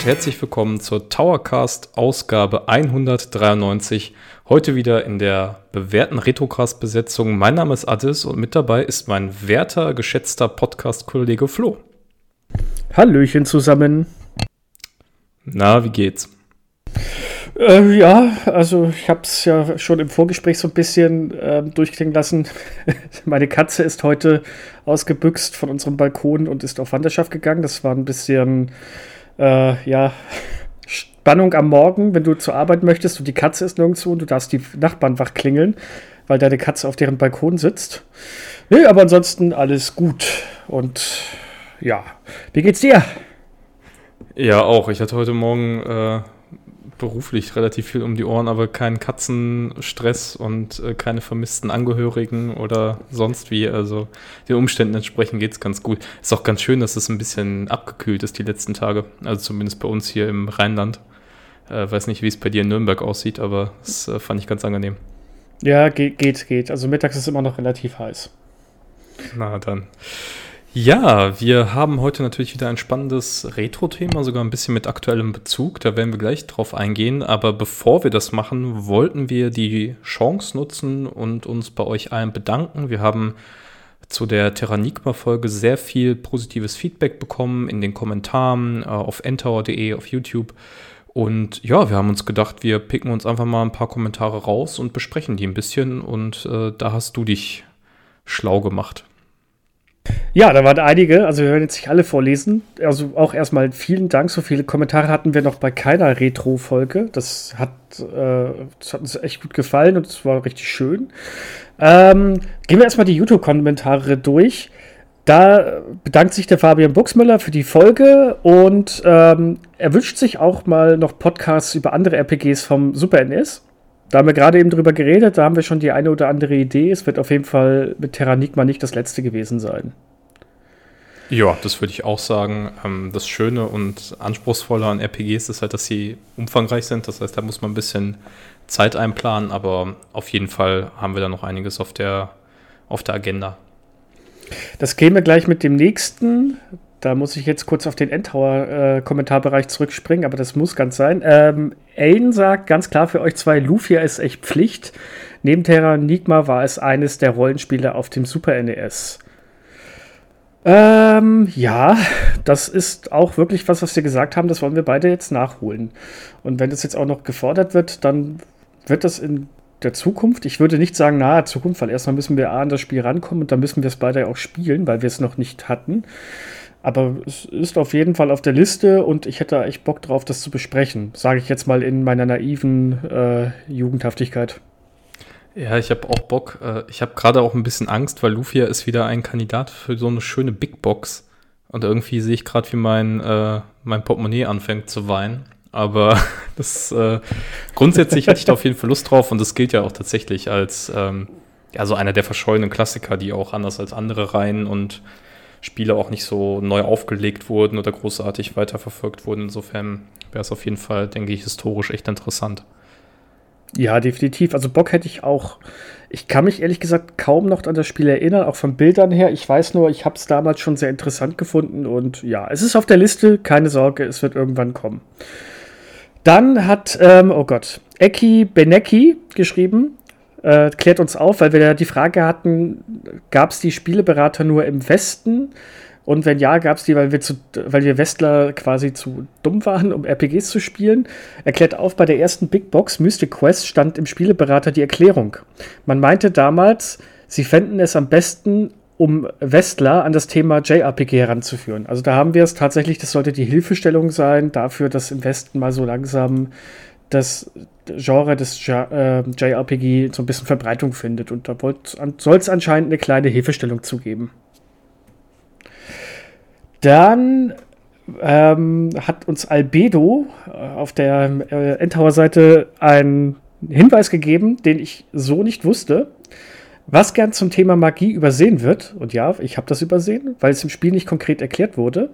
Und herzlich willkommen zur Towercast Ausgabe 193. Heute wieder in der bewährten Retrocast-Besetzung. Mein Name ist Addis und mit dabei ist mein werter, geschätzter Podcast-Kollege Flo. Hallöchen zusammen. Na, wie geht's? Äh, ja, also ich habe es ja schon im Vorgespräch so ein bisschen äh, durchklingen lassen. Meine Katze ist heute ausgebüxt von unserem Balkon und ist auf Wanderschaft gegangen. Das war ein bisschen, äh, ja, Spannung am Morgen, wenn du zur Arbeit möchtest und die Katze ist nirgendwo und du darfst die Nachbarn wach klingeln, weil deine Katze auf deren Balkon sitzt. Nee, aber ansonsten alles gut. Und ja, wie geht's dir? Ja, auch. Ich hatte heute Morgen äh, beruflich relativ viel um die Ohren, aber keinen Katzenstress und äh, keine vermissten Angehörigen oder sonst wie. Also den Umständen entsprechend geht es ganz gut. Ist auch ganz schön, dass es ein bisschen abgekühlt ist die letzten Tage. Also zumindest bei uns hier im Rheinland. Äh, weiß nicht, wie es bei dir in Nürnberg aussieht, aber das äh, fand ich ganz angenehm. Ja, geht, geht, geht. Also mittags ist es immer noch relativ heiß. Na dann. Ja, wir haben heute natürlich wieder ein spannendes Retro-Thema, sogar ein bisschen mit aktuellem Bezug. Da werden wir gleich drauf eingehen. Aber bevor wir das machen, wollten wir die Chance nutzen und uns bei euch allen bedanken. Wir haben zu der Terranigma-Folge sehr viel positives Feedback bekommen in den Kommentaren äh, auf entower.de, auf YouTube. Und ja, wir haben uns gedacht, wir picken uns einfach mal ein paar Kommentare raus und besprechen die ein bisschen. Und äh, da hast du dich schlau gemacht. Ja, da waren einige, also wir werden jetzt nicht alle vorlesen. Also auch erstmal vielen Dank. So viele Kommentare hatten wir noch bei keiner Retro-Folge. Das hat, äh, das hat uns echt gut gefallen und es war richtig schön. Ähm, gehen wir erstmal die YouTube-Kommentare durch. Da bedankt sich der Fabian Buxmüller für die Folge und ähm, er wünscht sich auch mal noch Podcasts über andere RPGs vom Super NES. Da haben wir gerade eben drüber geredet, da haben wir schon die eine oder andere Idee. Es wird auf jeden Fall mit Terranigma nicht das letzte gewesen sein. Ja, das würde ich auch sagen. Ähm, das Schöne und Anspruchsvolle an RPGs ist halt, dass sie umfangreich sind. Das heißt, da muss man ein bisschen Zeit einplanen, aber auf jeden Fall haben wir da noch einiges auf der, auf der Agenda. Das käme gleich mit dem nächsten. Da muss ich jetzt kurz auf den Endtower-Kommentarbereich äh, zurückspringen, aber das muss ganz sein. Ähm, Aiden sagt ganz klar für euch zwei, Lufia ist echt Pflicht. Neben Terra Nigma war es eines der Rollenspiele auf dem Super NES. Ähm, ja, das ist auch wirklich was, was wir gesagt haben, das wollen wir beide jetzt nachholen. Und wenn das jetzt auch noch gefordert wird, dann wird das in der Zukunft, ich würde nicht sagen nahe Zukunft, weil erstmal müssen wir A an das Spiel rankommen und dann müssen wir es beide auch spielen, weil wir es noch nicht hatten. Aber es ist auf jeden Fall auf der Liste und ich hätte echt Bock drauf, das zu besprechen. Sage ich jetzt mal in meiner naiven äh, Jugendhaftigkeit. Ja, ich habe auch Bock. Äh, ich habe gerade auch ein bisschen Angst, weil Lufia ist wieder ein Kandidat für so eine schöne Big Box. Und irgendwie sehe ich gerade, wie mein, äh, mein Portemonnaie anfängt zu weinen. Aber das äh, grundsätzlich hätte ich da auf jeden Fall Lust drauf und das gilt ja auch tatsächlich als ähm, ja, so einer der verschollenen Klassiker, die auch anders als andere Reihen und Spiele auch nicht so neu aufgelegt wurden oder großartig weiterverfolgt wurden. Insofern wäre es auf jeden Fall, denke ich, historisch echt interessant. Ja, definitiv. Also Bock hätte ich auch. Ich kann mich ehrlich gesagt kaum noch an das Spiel erinnern, auch von Bildern her. Ich weiß nur, ich habe es damals schon sehr interessant gefunden und ja, es ist auf der Liste. Keine Sorge, es wird irgendwann kommen. Dann hat, ähm, oh Gott, Eki Benecki geschrieben, äh, klärt uns auf, weil wir ja die Frage hatten, gab es die Spieleberater nur im Westen? Und wenn ja, gab es die, weil wir, zu, weil wir Westler quasi zu dumm waren, um RPGs zu spielen. Erklärt auf, bei der ersten Big Box Mystic Quest stand im Spieleberater die Erklärung. Man meinte damals, sie fänden es am besten, um Westler an das Thema JRPG heranzuführen. Also da haben wir es tatsächlich, das sollte die Hilfestellung sein dafür, dass im Westen mal so langsam das Genre des JRPG äh, so ein bisschen Verbreitung findet. Und da soll es anscheinend eine kleine Hilfestellung zugeben. Dann ähm, hat uns Albedo äh, auf der äh, Endtower-Seite einen Hinweis gegeben, den ich so nicht wusste. Was gern zum Thema Magie übersehen wird, und ja, ich habe das übersehen, weil es im Spiel nicht konkret erklärt wurde,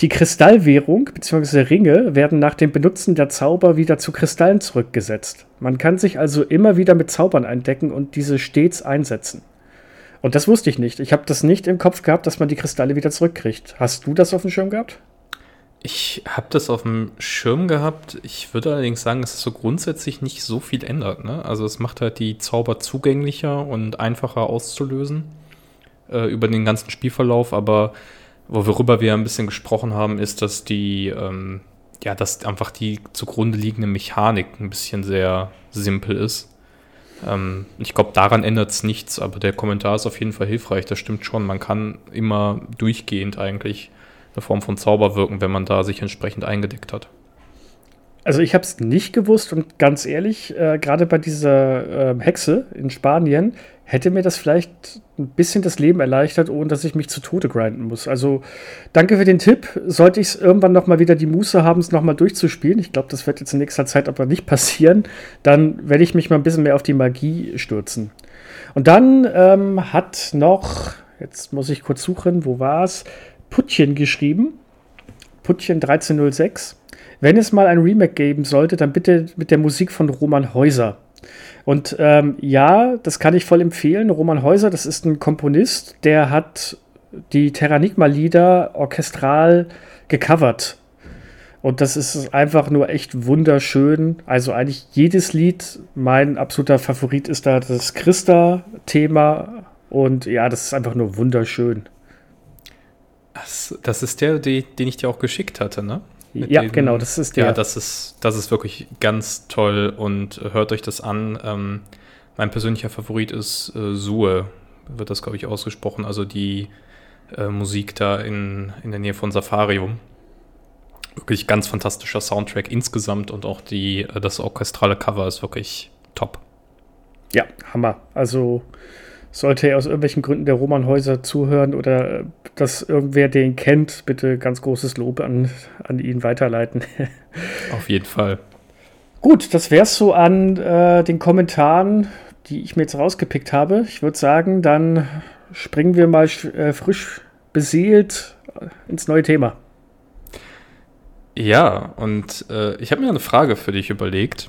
die Kristallwährung bzw. Ringe werden nach dem Benutzen der Zauber wieder zu Kristallen zurückgesetzt. Man kann sich also immer wieder mit Zaubern eindecken und diese stets einsetzen. Und das wusste ich nicht. Ich habe das nicht im Kopf gehabt, dass man die Kristalle wieder zurückkriegt. Hast du das auf dem Schirm gehabt? Ich habe das auf dem Schirm gehabt. Ich würde allerdings sagen, dass es so grundsätzlich nicht so viel ändert. Ne? Also es macht halt die Zauber zugänglicher und einfacher auszulösen äh, über den ganzen Spielverlauf. Aber worüber wir ein bisschen gesprochen haben, ist, dass die, ähm, ja, dass einfach die zugrunde liegende Mechanik ein bisschen sehr simpel ist. Ähm, ich glaube, daran ändert es nichts, aber der Kommentar ist auf jeden Fall hilfreich. Das stimmt schon. Man kann immer durchgehend eigentlich eine Form von Zauber wirken, wenn man da sich entsprechend eingedeckt hat. Also ich habe es nicht gewusst und ganz ehrlich, äh, gerade bei dieser äh, Hexe in Spanien hätte mir das vielleicht ein bisschen das Leben erleichtert, ohne dass ich mich zu Tode grinden muss. Also danke für den Tipp. Sollte ich es irgendwann noch mal wieder die Muße haben, es noch mal durchzuspielen, ich glaube, das wird jetzt in nächster Zeit aber nicht passieren, dann werde ich mich mal ein bisschen mehr auf die Magie stürzen. Und dann ähm, hat noch, jetzt muss ich kurz suchen, wo war es? Puttchen geschrieben. Puttchen 1306. Wenn es mal ein Remake geben sollte, dann bitte mit der Musik von Roman Häuser. Und ähm, ja, das kann ich voll empfehlen. Roman Häuser, das ist ein Komponist, der hat die Terranigma-Lieder orchestral gecovert. Und das ist einfach nur echt wunderschön. Also eigentlich jedes Lied, mein absoluter Favorit ist da das Christa-Thema. Und ja, das ist einfach nur wunderschön. Das, das ist der, die, den ich dir auch geschickt hatte, ne? Ja, den, genau, das ist der. Ja, das ist, das ist wirklich ganz toll und hört euch das an. Ähm, mein persönlicher Favorit ist äh, Sue, wird das, glaube ich, ausgesprochen. Also die äh, Musik da in, in der Nähe von Safarium. Wirklich ganz fantastischer Soundtrack insgesamt und auch die, äh, das orchestrale Cover ist wirklich top. Ja, Hammer. Also sollte er aus irgendwelchen Gründen der Roman Häuser zuhören oder äh, dass irgendwer den kennt, bitte ganz großes Lob an, an ihn weiterleiten. Auf jeden Fall. Gut, das wäre es so an äh, den Kommentaren, die ich mir jetzt rausgepickt habe. Ich würde sagen, dann springen wir mal äh, frisch beseelt äh, ins neue Thema. Ja, und äh, ich habe mir eine Frage für dich überlegt.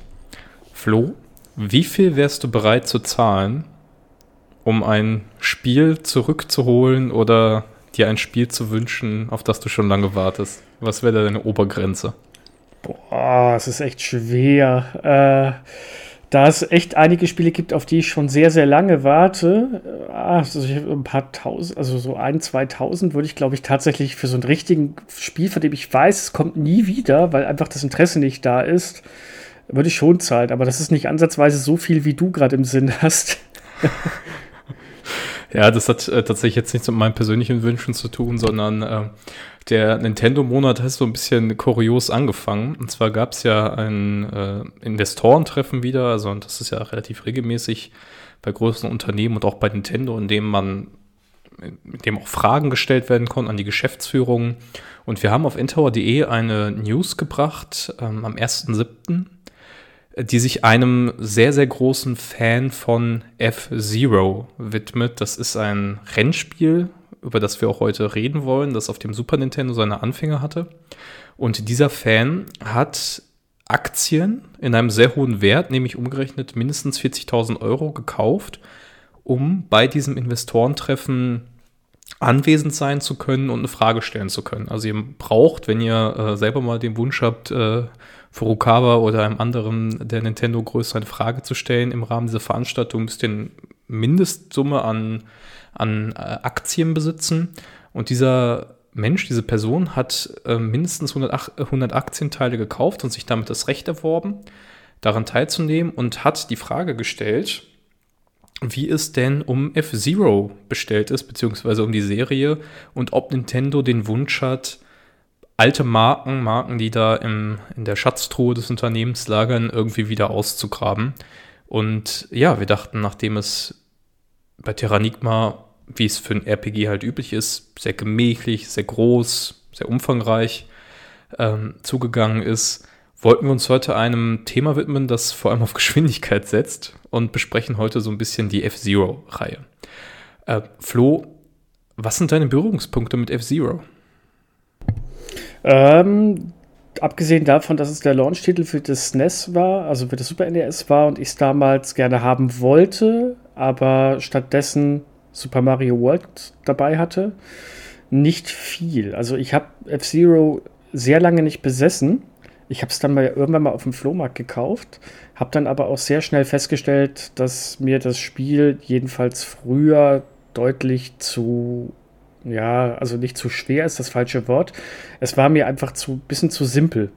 Flo, wie viel wärst du bereit zu zahlen, um ein Spiel zurückzuholen oder dir ein Spiel zu wünschen, auf das du schon lange wartest? Was wäre deine Obergrenze? Boah, es ist echt schwer. Äh, da es echt einige Spiele gibt, auf die ich schon sehr, sehr lange warte, äh, also ein paar tausend, also so ein, zweitausend, würde ich, glaube ich, tatsächlich für so ein richtiges Spiel, von dem ich weiß, es kommt nie wieder, weil einfach das Interesse nicht da ist, würde ich schon zahlen. Aber das ist nicht ansatzweise so viel, wie du gerade im Sinn hast. Ja, das hat äh, tatsächlich jetzt nichts mit meinen persönlichen Wünschen zu tun, sondern äh, der Nintendo-Monat hat so ein bisschen kurios angefangen. Und zwar gab es ja ein äh, Investorentreffen wieder, also und das ist ja relativ regelmäßig bei größeren Unternehmen und auch bei Nintendo, in dem man in dem auch Fragen gestellt werden konnten an die Geschäftsführung. Und wir haben auf intower.de eine News gebracht ähm, am 1.7., die sich einem sehr, sehr großen Fan von F-Zero widmet. Das ist ein Rennspiel, über das wir auch heute reden wollen, das auf dem Super Nintendo seine Anfänge hatte. Und dieser Fan hat Aktien in einem sehr hohen Wert, nämlich umgerechnet mindestens 40.000 Euro, gekauft, um bei diesem Investorentreffen anwesend sein zu können und eine Frage stellen zu können. Also ihr braucht, wenn ihr äh, selber mal den Wunsch habt, äh, Furukawa oder einem anderen der Nintendo-Größe eine Frage zu stellen im Rahmen dieser Veranstaltung, müsst ihr eine Mindestsumme an, an äh, Aktien besitzen. Und dieser Mensch, diese Person hat äh, mindestens 100, 100 Aktienteile gekauft und sich damit das Recht erworben, daran teilzunehmen und hat die Frage gestellt, wie es denn um F-Zero bestellt ist, beziehungsweise um die Serie und ob Nintendo den Wunsch hat, alte Marken, Marken, die da im, in der Schatztruhe des Unternehmens lagern, irgendwie wieder auszugraben. Und ja, wir dachten, nachdem es bei Terranigma, wie es für ein RPG halt üblich ist, sehr gemächlich, sehr groß, sehr umfangreich ähm, zugegangen ist, wollten wir uns heute einem Thema widmen, das vor allem auf Geschwindigkeit setzt und besprechen heute so ein bisschen die F-Zero-Reihe. Äh, Flo, was sind deine Berührungspunkte mit F-Zero? Ähm, abgesehen davon, dass es der Launch-Titel für das SNES war, also für das Super NES war und ich es damals gerne haben wollte, aber stattdessen Super Mario World dabei hatte, nicht viel. Also ich habe F-Zero sehr lange nicht besessen. Ich habe es dann mal irgendwann mal auf dem Flohmarkt gekauft, habe dann aber auch sehr schnell festgestellt, dass mir das Spiel jedenfalls früher deutlich zu, ja, also nicht zu schwer ist das falsche Wort. Es war mir einfach zu bisschen zu simpel.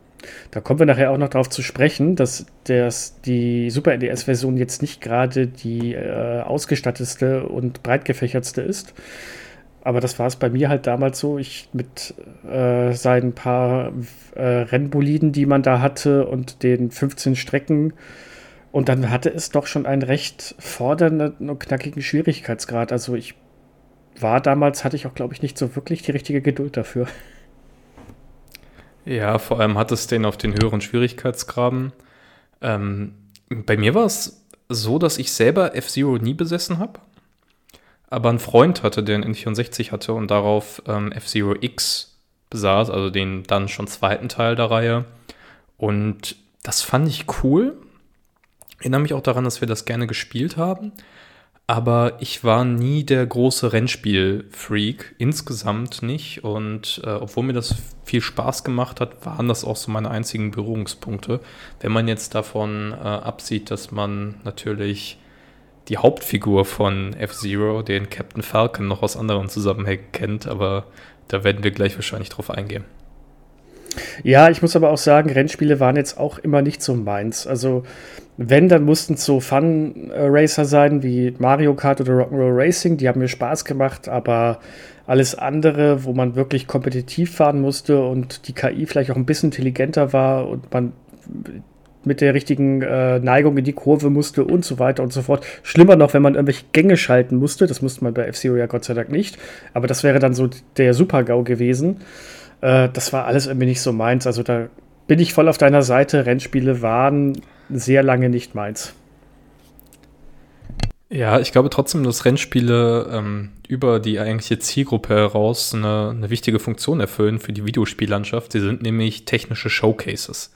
Da kommen wir nachher auch noch darauf zu sprechen, dass das, die Super NES-Version jetzt nicht gerade die äh, ausgestattetste und breitgefächertste ist. Aber das war es bei mir halt damals so. Ich mit äh, seinen paar äh, Rennboliden, die man da hatte und den 15 Strecken. Und dann hatte es doch schon einen recht fordernden und knackigen Schwierigkeitsgrad. Also ich war damals, hatte ich auch, glaube ich, nicht so wirklich die richtige Geduld dafür. Ja, vor allem hat es den auf den höheren Schwierigkeitsgraden. Ähm, bei mir war es so, dass ich selber F-Zero nie besessen habe, aber ein Freund hatte, der einen N64 hatte und darauf ähm, F-Zero X besaß, also den dann schon zweiten Teil der Reihe. Und das fand ich cool. Ich erinnere mich auch daran, dass wir das gerne gespielt haben aber ich war nie der große Rennspiel-Freak, insgesamt nicht. Und äh, obwohl mir das viel Spaß gemacht hat, waren das auch so meine einzigen Berührungspunkte. Wenn man jetzt davon äh, absieht, dass man natürlich die Hauptfigur von F-Zero, den Captain Falcon, noch aus anderen Zusammenhängen kennt, aber da werden wir gleich wahrscheinlich drauf eingehen. Ja, ich muss aber auch sagen, Rennspiele waren jetzt auch immer nicht so meins. Also wenn, dann mussten es so Fun-Racer sein wie Mario Kart oder Rock'n'Roll Racing. Die haben mir Spaß gemacht, aber alles andere, wo man wirklich kompetitiv fahren musste und die KI vielleicht auch ein bisschen intelligenter war und man mit der richtigen äh, Neigung in die Kurve musste und so weiter und so fort. Schlimmer noch, wenn man irgendwelche Gänge schalten musste. Das musste man bei F-Zero ja Gott sei Dank nicht. Aber das wäre dann so der Super-GAU gewesen. Äh, das war alles irgendwie nicht so meins. Also da bin ich voll auf deiner Seite. Rennspiele waren sehr lange nicht meins. Ja, ich glaube trotzdem, dass Rennspiele ähm, über die eigentliche Zielgruppe heraus eine, eine wichtige Funktion erfüllen für die Videospiellandschaft. Sie sind nämlich technische Showcases.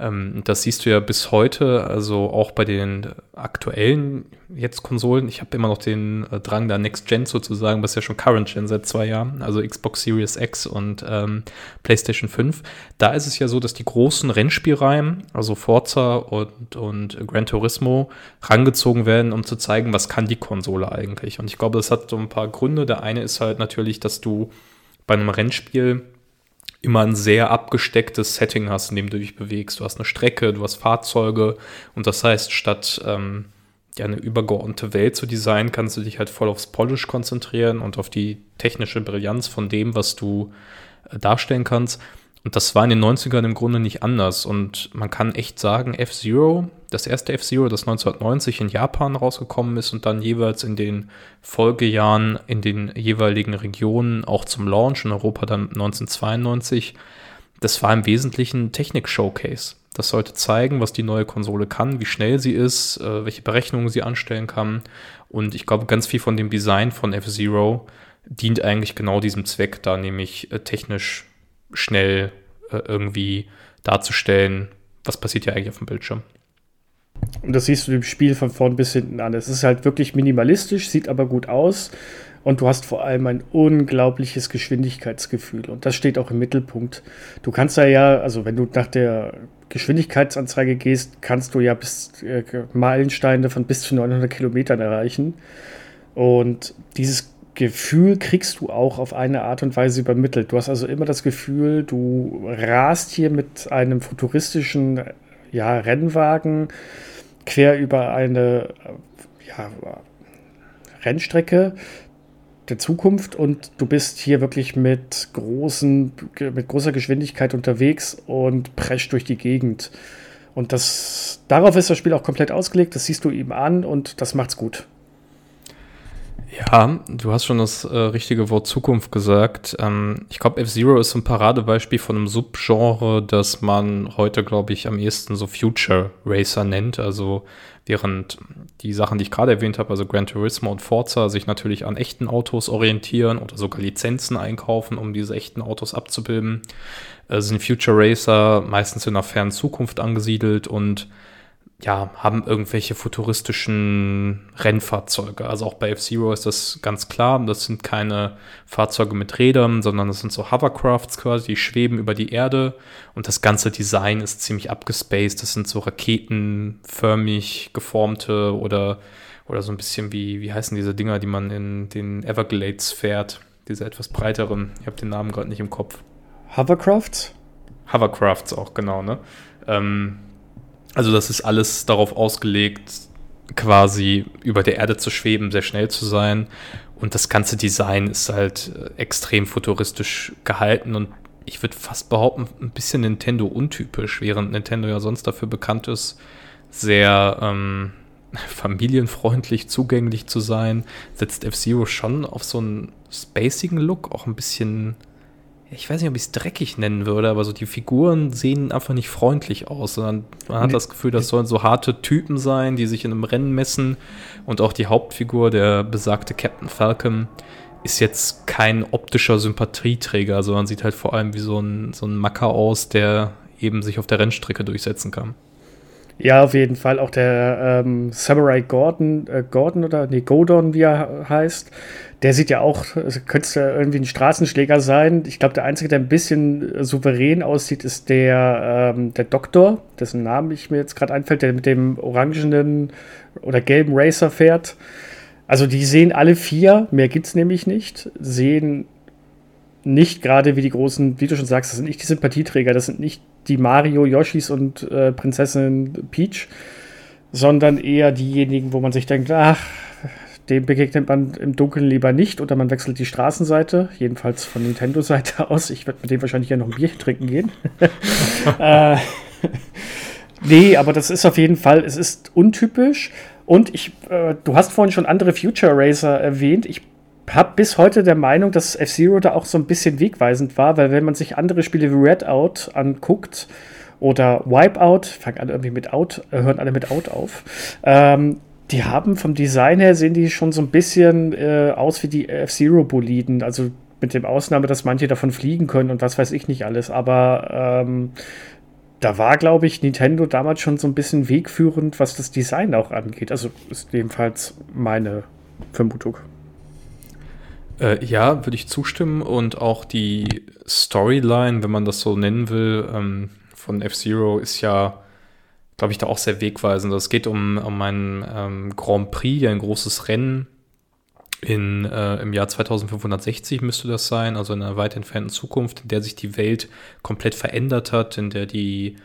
Ähm, das siehst du ja bis heute, also auch bei den aktuellen jetzt Konsolen. Ich habe immer noch den äh, Drang da Next Gen sozusagen, was ja schon Current Gen seit zwei Jahren, also Xbox Series X und ähm, PlayStation 5. Da ist es ja so, dass die großen Rennspielreihen, also Forza und, und Gran Turismo, rangezogen werden, um zu zeigen, was kann die Konsole eigentlich. Und ich glaube, das hat so ein paar Gründe. Der eine ist halt natürlich, dass du bei einem Rennspiel immer ein sehr abgestecktes Setting hast, in dem du dich bewegst. Du hast eine Strecke, du hast Fahrzeuge und das heißt, statt ähm, ja, eine übergeordnete Welt zu designen, kannst du dich halt voll aufs Polish konzentrieren und auf die technische Brillanz von dem, was du äh, darstellen kannst. Und das war in den 90ern im Grunde nicht anders. Und man kann echt sagen, F-Zero, das erste F-Zero, das 1990 in Japan rausgekommen ist und dann jeweils in den Folgejahren in den jeweiligen Regionen auch zum Launch in Europa dann 1992, das war im Wesentlichen Technik-Showcase. Das sollte zeigen, was die neue Konsole kann, wie schnell sie ist, äh, welche Berechnungen sie anstellen kann. Und ich glaube, ganz viel von dem Design von F-Zero dient eigentlich genau diesem Zweck, da nämlich äh, technisch schnell äh, irgendwie darzustellen, was passiert ja eigentlich auf dem Bildschirm. Und das siehst du dem Spiel von vorn bis hinten an. Es ist halt wirklich minimalistisch, sieht aber gut aus. Und du hast vor allem ein unglaubliches Geschwindigkeitsgefühl. Und das steht auch im Mittelpunkt. Du kannst da ja, also wenn du nach der Geschwindigkeitsanzeige gehst, kannst du ja bis äh, Meilensteine von bis zu 900 Kilometern erreichen. Und dieses Gefühl kriegst du auch auf eine Art und Weise übermittelt. Du hast also immer das Gefühl, du rast hier mit einem futuristischen ja, Rennwagen quer über eine ja, Rennstrecke der Zukunft und du bist hier wirklich mit großen, mit großer Geschwindigkeit unterwegs und prescht durch die Gegend. Und das, darauf ist das Spiel auch komplett ausgelegt, das siehst du ihm an und das macht's gut. Ja, du hast schon das äh, richtige Wort Zukunft gesagt. Ähm, ich glaube, F-Zero ist ein Paradebeispiel von einem Subgenre, das man heute, glaube ich, am ehesten so Future Racer nennt. Also während die Sachen, die ich gerade erwähnt habe, also Gran Turismo und Forza, sich natürlich an echten Autos orientieren oder sogar Lizenzen einkaufen, um diese echten Autos abzubilden, äh, sind Future Racer meistens in einer fernen Zukunft angesiedelt und ja, haben irgendwelche futuristischen Rennfahrzeuge. Also auch bei F-Zero ist das ganz klar. Das sind keine Fahrzeuge mit Rädern, sondern das sind so Hovercrafts quasi, die schweben über die Erde. Und das ganze Design ist ziemlich abgespaced. Das sind so raketenförmig geformte oder, oder so ein bisschen wie, wie heißen diese Dinger, die man in den Everglades fährt? Diese etwas breiteren. Ich habe den Namen gerade nicht im Kopf. Hovercrafts? Hovercrafts auch, genau, ne? Ähm, also das ist alles darauf ausgelegt, quasi über der Erde zu schweben, sehr schnell zu sein. Und das ganze Design ist halt äh, extrem futuristisch gehalten und ich würde fast behaupten, ein bisschen Nintendo untypisch, während Nintendo ja sonst dafür bekannt ist, sehr ähm, familienfreundlich zugänglich zu sein, setzt F-Zero schon auf so einen spacigen Look, auch ein bisschen ich weiß nicht, ob ich es dreckig nennen würde, aber so die Figuren sehen einfach nicht freundlich aus, sondern man hat das Gefühl, das sollen so harte Typen sein, die sich in einem Rennen messen. Und auch die Hauptfigur, der besagte Captain Falcon, ist jetzt kein optischer Sympathieträger, sondern sieht halt vor allem wie so ein, so ein Macker aus, der eben sich auf der Rennstrecke durchsetzen kann. Ja, auf jeden Fall. Auch der ähm, Samurai Gordon, äh, Gordon oder nee, Godon, wie er heißt, der sieht ja auch, also könnte irgendwie ein Straßenschläger sein. Ich glaube, der Einzige, der ein bisschen souverän aussieht, ist der, ähm, der Doktor, dessen Namen ich mir jetzt gerade einfällt, der mit dem orangenen oder gelben Racer fährt. Also die sehen alle vier, mehr gibt es nämlich nicht, sehen nicht gerade wie die großen, wie du schon sagst, das sind nicht die Sympathieträger, das sind nicht die Mario, Yoshis und äh, Prinzessin Peach, sondern eher diejenigen, wo man sich denkt, ach, dem begegnet man im Dunkeln lieber nicht oder man wechselt die Straßenseite, jedenfalls von Nintendo-Seite aus. Ich werde mit dem wahrscheinlich ja noch ein Bier trinken gehen. äh, nee, aber das ist auf jeden Fall, es ist untypisch. Und ich, äh, du hast vorhin schon andere Future Racer erwähnt. Ich habe bis heute der Meinung, dass F-Zero da auch so ein bisschen wegweisend war, weil wenn man sich andere Spiele wie Redout anguckt oder Wipeout, fangen alle irgendwie mit Out, äh, hören alle mit Out auf, ähm, die haben vom Design her sehen die schon so ein bisschen äh, aus wie die F-Zero-Boliden. Also mit dem Ausnahme, dass manche davon fliegen können und was weiß ich nicht alles. Aber ähm, da war, glaube ich, Nintendo damals schon so ein bisschen wegführend, was das Design auch angeht. Also ist jedenfalls meine Vermutung. Äh, ja, würde ich zustimmen. Und auch die Storyline, wenn man das so nennen will, ähm, von F-Zero ist ja glaube ich, da auch sehr wegweisend. Es geht um, um einen ähm, Grand Prix, ein großes Rennen in, äh, im Jahr 2560 müsste das sein, also in einer weit entfernten Zukunft, in der sich die Welt komplett verändert hat, in der die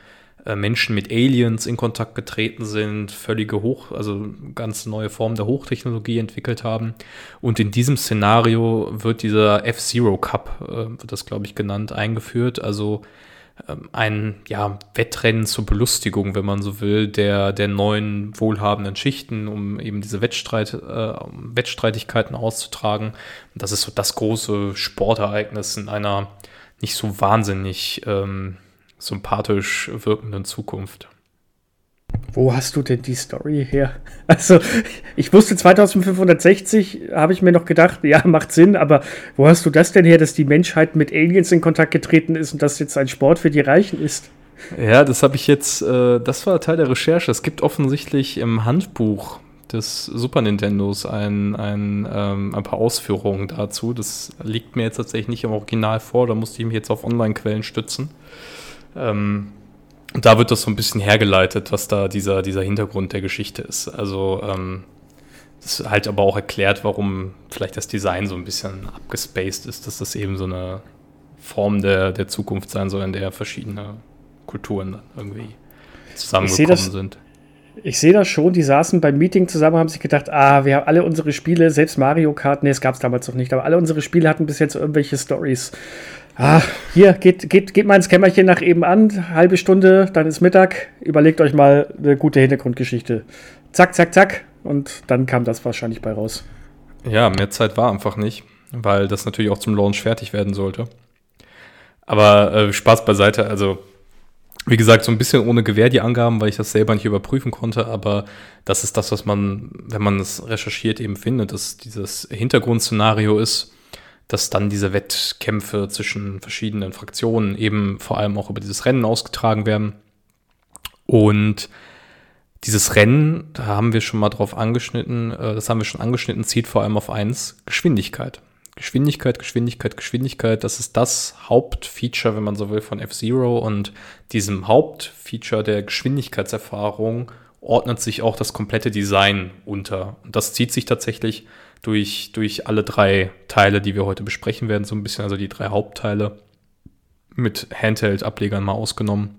Menschen mit Aliens in Kontakt getreten sind, völlige Hoch, also ganz neue Formen der Hochtechnologie entwickelt haben. Und in diesem Szenario wird dieser F-Zero Cup, äh, wird das glaube ich genannt, eingeführt. Also ähm, ein ja, Wettrennen zur Belustigung, wenn man so will, der, der neuen wohlhabenden Schichten, um eben diese Wettstreit, äh, Wettstreitigkeiten auszutragen. Das ist so das große Sportereignis in einer nicht so wahnsinnig ähm, sympathisch wirkenden Zukunft. Wo hast du denn die Story her? Also, ich wusste 2560, habe ich mir noch gedacht, ja, macht Sinn, aber wo hast du das denn her, dass die Menschheit mit Aliens in Kontakt getreten ist und das jetzt ein Sport für die Reichen ist? Ja, das habe ich jetzt, äh, das war Teil der Recherche. Es gibt offensichtlich im Handbuch des Super Nintendos ein, ein, ähm, ein paar Ausführungen dazu. Das liegt mir jetzt tatsächlich nicht im Original vor, da musste ich mich jetzt auf Online-Quellen stützen. Ähm, und da wird das so ein bisschen hergeleitet, was da dieser, dieser Hintergrund der Geschichte ist. Also ähm, das ist halt aber auch erklärt, warum vielleicht das Design so ein bisschen abgespaced ist, dass das eben so eine Form der, der Zukunft sein soll, in der verschiedene Kulturen dann irgendwie zusammengekommen das, sind. Ich sehe das schon, die saßen beim Meeting zusammen, haben sich gedacht, ah, wir haben alle unsere Spiele, selbst Mario Kart, nee, es gab es damals noch nicht, aber alle unsere Spiele hatten bis jetzt irgendwelche Stories. Ah, hier, geht, geht, geht mal ins Kämmerchen nach eben an, halbe Stunde, dann ist Mittag, überlegt euch mal eine gute Hintergrundgeschichte. Zack, zack, zack, und dann kam das wahrscheinlich bei raus. Ja, mehr Zeit war einfach nicht, weil das natürlich auch zum Launch fertig werden sollte. Aber äh, Spaß beiseite, also wie gesagt, so ein bisschen ohne Gewehr die Angaben, weil ich das selber nicht überprüfen konnte, aber das ist das, was man, wenn man es recherchiert, eben findet, dass dieses Hintergrundszenario ist, dass dann diese Wettkämpfe zwischen verschiedenen Fraktionen eben vor allem auch über dieses Rennen ausgetragen werden. Und dieses Rennen, da haben wir schon mal drauf angeschnitten, äh, das haben wir schon angeschnitten, zieht vor allem auf eins, Geschwindigkeit. Geschwindigkeit, Geschwindigkeit, Geschwindigkeit, das ist das Hauptfeature, wenn man so will, von F-Zero und diesem Hauptfeature der Geschwindigkeitserfahrung ordnet sich auch das komplette Design unter. Und das zieht sich tatsächlich durch, durch alle drei Teile, die wir heute besprechen werden, so ein bisschen, also die drei Hauptteile mit Handheld-Ablegern mal ausgenommen,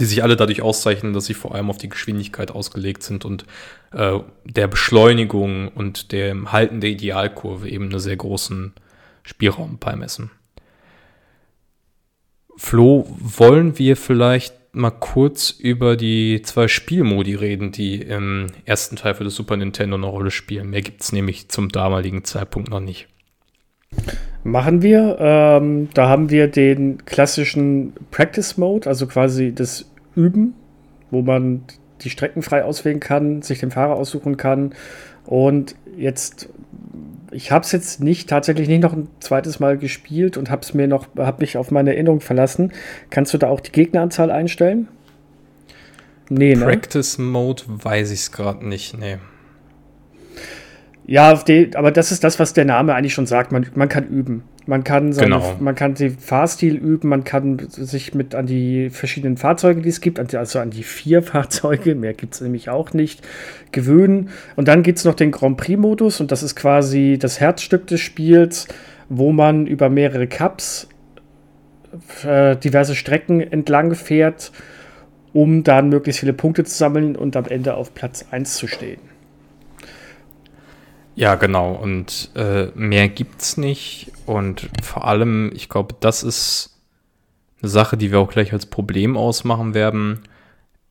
die sich alle dadurch auszeichnen, dass sie vor allem auf die Geschwindigkeit ausgelegt sind und äh, der Beschleunigung und dem Halten der Idealkurve eben einen sehr großen Spielraum beimessen. Flo, wollen wir vielleicht mal kurz über die zwei Spielmodi reden, die im ersten Teil für das Super Nintendo eine Rolle spielen. Mehr gibt es nämlich zum damaligen Zeitpunkt noch nicht. Machen wir. Ähm, da haben wir den klassischen Practice Mode, also quasi das Üben, wo man die Strecken frei auswählen kann, sich den Fahrer aussuchen kann. Und jetzt, ich habe es jetzt nicht tatsächlich nicht noch ein zweites Mal gespielt und habe es mir noch, habe mich auf meine Erinnerung verlassen. Kannst du da auch die Gegneranzahl einstellen? Nee, ne? Practice Mode weiß ich es gerade nicht, nee. Ja, aber das ist das, was der Name eigentlich schon sagt. Man, man kann üben. Man kann, seine, genau. man kann den Fahrstil üben, man kann sich mit an die verschiedenen Fahrzeuge, die es gibt, also an die vier Fahrzeuge, mehr gibt es nämlich auch nicht, gewöhnen. Und dann gibt es noch den Grand Prix-Modus und das ist quasi das Herzstück des Spiels, wo man über mehrere Cups äh, diverse Strecken entlang fährt, um dann möglichst viele Punkte zu sammeln und am Ende auf Platz 1 zu stehen. Ja, genau. Und äh, mehr gibt's nicht. Und vor allem, ich glaube, das ist eine Sache, die wir auch gleich als Problem ausmachen werden.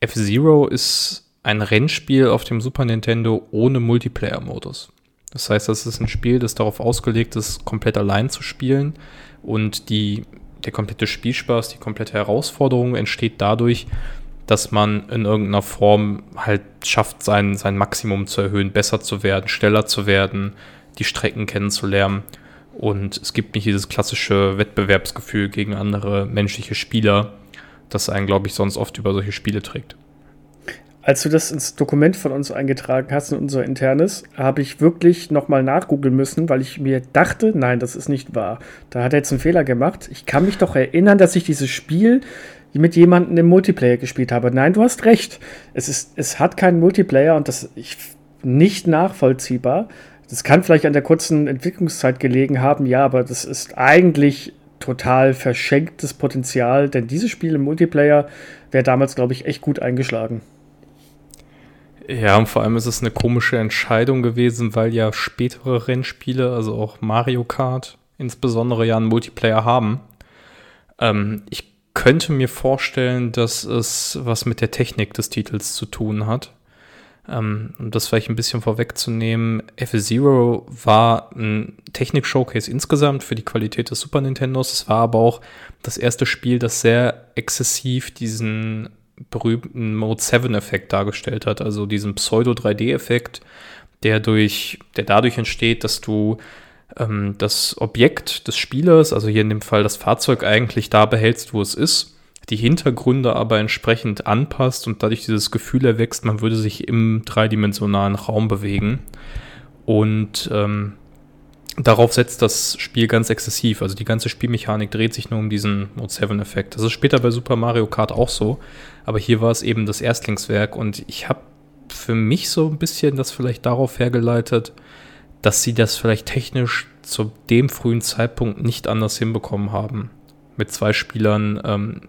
F-Zero ist ein Rennspiel auf dem Super Nintendo ohne Multiplayer-Modus. Das heißt, das ist ein Spiel, das darauf ausgelegt ist, komplett allein zu spielen. Und die, der komplette Spielspaß, die komplette Herausforderung entsteht dadurch, dass man in irgendeiner Form halt schafft, sein, sein Maximum zu erhöhen, besser zu werden, schneller zu werden, die Strecken kennenzulernen. Und es gibt nicht dieses klassische Wettbewerbsgefühl gegen andere menschliche Spieler, das einen, glaube ich, sonst oft über solche Spiele trägt. Als du das ins Dokument von uns eingetragen hast, in unser internes, habe ich wirklich nochmal nachgoogeln müssen, weil ich mir dachte, nein, das ist nicht wahr. Da hat er jetzt einen Fehler gemacht. Ich kann mich doch erinnern, dass ich dieses Spiel mit jemandem im Multiplayer gespielt habe. Nein, du hast recht. Es, ist, es hat keinen Multiplayer und das ist nicht nachvollziehbar. Das kann vielleicht an der kurzen Entwicklungszeit gelegen haben, ja, aber das ist eigentlich total verschenktes Potenzial, denn dieses Spiel im Multiplayer wäre damals, glaube ich, echt gut eingeschlagen. Ja, und vor allem ist es eine komische Entscheidung gewesen, weil ja spätere Rennspiele, also auch Mario Kart insbesondere, ja einen Multiplayer haben. Ähm, ich könnte mir vorstellen, dass es was mit der Technik des Titels zu tun hat. Ähm, um das vielleicht ein bisschen vorwegzunehmen, F-Zero war ein Technik-Showcase insgesamt für die Qualität des Super Nintendos. Es war aber auch das erste Spiel, das sehr exzessiv diesen berühmten Mode 7-Effekt dargestellt hat, also diesen Pseudo-3D-Effekt, der der dadurch entsteht, dass du ähm, das Objekt des Spielers, also hier in dem Fall das Fahrzeug, eigentlich da behältst, wo es ist, die Hintergründe aber entsprechend anpasst und dadurch dieses Gefühl erwächst, man würde sich im dreidimensionalen Raum bewegen. Und ähm, darauf setzt das Spiel ganz exzessiv. Also die ganze Spielmechanik dreht sich nur um diesen Mode 7-Effekt. Das ist später bei Super Mario Kart auch so, aber hier war es eben das Erstlingswerk und ich habe für mich so ein bisschen das vielleicht darauf hergeleitet, dass sie das vielleicht technisch zu dem frühen Zeitpunkt nicht anders hinbekommen haben. Mit zwei Spielern ähm,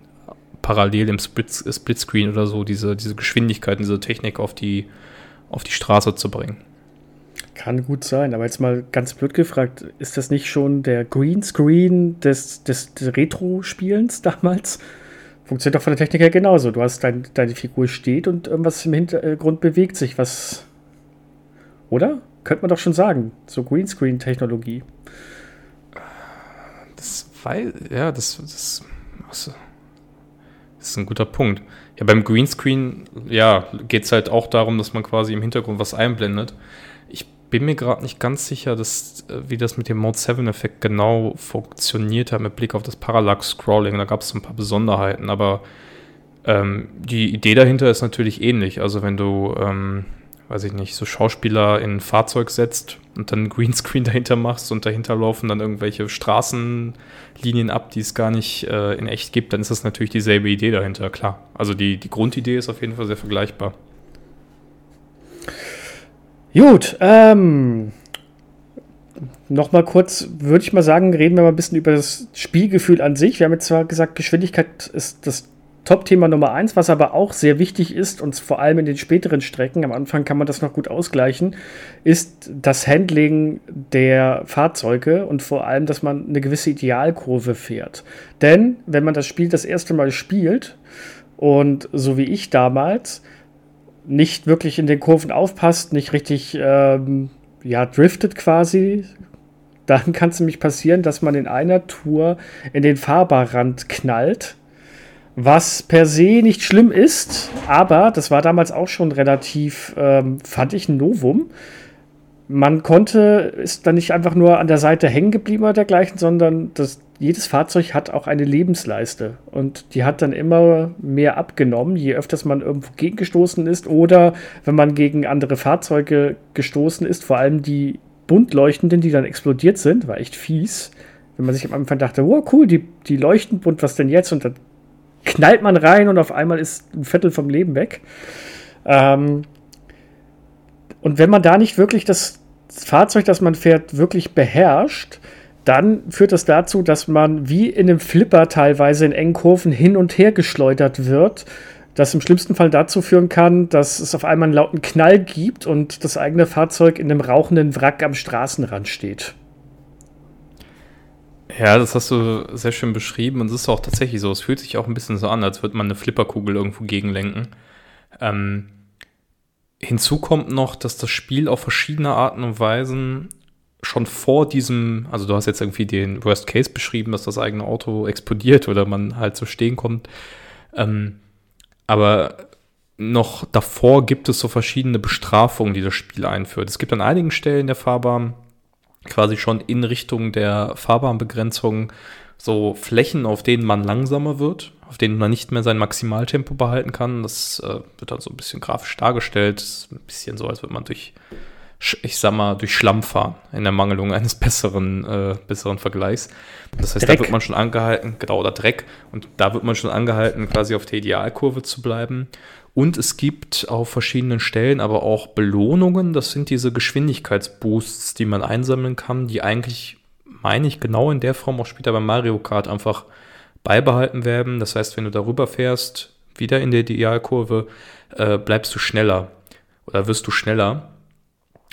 parallel im Split Splitscreen oder so, diese, diese Geschwindigkeit, diese Technik auf die, auf die Straße zu bringen. Kann gut sein, aber jetzt mal ganz blöd gefragt, ist das nicht schon der Greenscreen des, des, des Retro-Spielens damals? Funktioniert doch von der Technik her genauso. Du hast dein, deine Figur steht und irgendwas im Hintergrund bewegt sich, was. Oder? Könnte man doch schon sagen. So Greenscreen-Technologie. Das weiß, ja, das, das, das, ist ein guter Punkt. Ja, beim Greenscreen, ja, geht es halt auch darum, dass man quasi im Hintergrund was einblendet. Ich bin mir gerade nicht ganz sicher, dass, äh, wie das mit dem Mode 7-Effekt genau funktioniert hat mit Blick auf das Parallax-Scrolling. Da gab es ein paar Besonderheiten, aber Ähm, die Idee dahinter ist natürlich ähnlich. Also wenn du, ähm, weiß ich nicht, so Schauspieler in ein Fahrzeug setzt und dann Greenscreen dahinter machst und dahinter laufen dann irgendwelche Straßenlinien ab, die es gar nicht äh, in echt gibt, dann ist das natürlich dieselbe Idee dahinter, klar. Also die, die Grundidee ist auf jeden Fall sehr vergleichbar. Gut, ähm, nochmal kurz, würde ich mal sagen, reden wir mal ein bisschen über das Spielgefühl an sich. Wir haben jetzt zwar gesagt, Geschwindigkeit ist das Top-Thema Nummer eins, was aber auch sehr wichtig ist und vor allem in den späteren Strecken, am Anfang kann man das noch gut ausgleichen, ist das Handling der Fahrzeuge und vor allem, dass man eine gewisse Idealkurve fährt. Denn wenn man das Spiel das erste Mal spielt und so wie ich damals nicht wirklich in den Kurven aufpasst, nicht richtig ähm, ja, driftet quasi, dann kann es nämlich passieren, dass man in einer Tour in den Fahrbarrand knallt was per se nicht schlimm ist, aber das war damals auch schon relativ, ähm, fand ich, ein Novum. Man konnte, ist dann nicht einfach nur an der Seite hängen geblieben oder dergleichen, sondern das, jedes Fahrzeug hat auch eine Lebensleiste. Und die hat dann immer mehr abgenommen, je öfters man irgendwo gegengestoßen ist oder wenn man gegen andere Fahrzeuge gestoßen ist, vor allem die bunt leuchtenden, die dann explodiert sind, war echt fies. Wenn man sich am Anfang dachte, wow, cool, die, die leuchten bunt, was denn jetzt? Und dann knallt man rein und auf einmal ist ein Viertel vom Leben weg. Ähm, und wenn man da nicht wirklich das Fahrzeug, das man fährt, wirklich beherrscht, dann führt das dazu, dass man wie in einem Flipper teilweise in engen Kurven hin und her geschleudert wird, das im schlimmsten Fall dazu führen kann, dass es auf einmal einen lauten Knall gibt und das eigene Fahrzeug in einem rauchenden Wrack am Straßenrand steht. Ja, das hast du sehr schön beschrieben und es ist auch tatsächlich so. Es fühlt sich auch ein bisschen so an, als würde man eine Flipperkugel irgendwo gegenlenken. Ähm, hinzu kommt noch, dass das Spiel auf verschiedene Arten und Weisen schon vor diesem, also du hast jetzt irgendwie den Worst Case beschrieben, dass das eigene Auto explodiert oder man halt so stehen kommt. Ähm, aber noch davor gibt es so verschiedene Bestrafungen, die das Spiel einführt. Es gibt an einigen Stellen der Fahrbahn quasi schon in Richtung der Fahrbahnbegrenzung so Flächen, auf denen man langsamer wird, auf denen man nicht mehr sein Maximaltempo behalten kann. Das äh, wird dann so ein bisschen grafisch dargestellt. Das ist ein bisschen so, als würde man durch, ich sag mal, durch Schlamm fahren, in der Mangelung eines besseren, äh, besseren Vergleichs. Das heißt, Dreck. da wird man schon angehalten, genau, oder Dreck, und da wird man schon angehalten, quasi auf der Idealkurve zu bleiben. Und es gibt auf verschiedenen Stellen aber auch Belohnungen. Das sind diese Geschwindigkeitsboosts, die man einsammeln kann, die eigentlich, meine ich, genau in der Form auch später bei Mario Kart einfach beibehalten werden. Das heißt, wenn du darüber fährst, wieder in der Idealkurve, äh, bleibst du schneller oder wirst du schneller.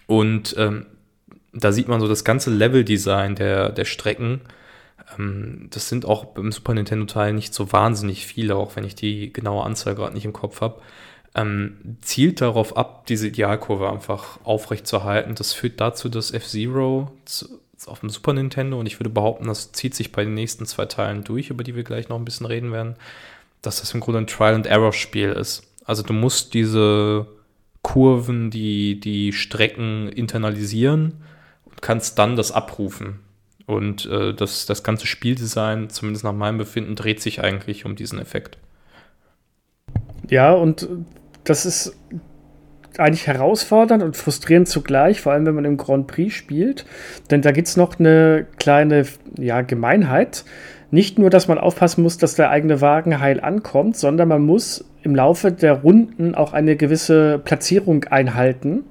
Und ähm, da sieht man so das ganze Level-Design der, der Strecken das sind auch beim Super Nintendo-Teil nicht so wahnsinnig viele, auch wenn ich die genaue Anzahl gerade nicht im Kopf habe. Ähm, zielt darauf ab, diese Idealkurve einfach aufrecht zu halten. Das führt dazu, dass F-Zero auf dem Super Nintendo, und ich würde behaupten, das zieht sich bei den nächsten zwei Teilen durch, über die wir gleich noch ein bisschen reden werden, dass das im Grunde ein Trial-and-Error-Spiel ist. Also du musst diese Kurven, die, die Strecken internalisieren und kannst dann das abrufen. Und äh, das, das ganze Spieldesign, zumindest nach meinem Befinden, dreht sich eigentlich um diesen Effekt. Ja, und das ist eigentlich herausfordernd und frustrierend zugleich, vor allem wenn man im Grand Prix spielt. Denn da gibt es noch eine kleine ja, Gemeinheit. Nicht nur, dass man aufpassen muss, dass der eigene Wagen heil ankommt, sondern man muss im Laufe der Runden auch eine gewisse Platzierung einhalten.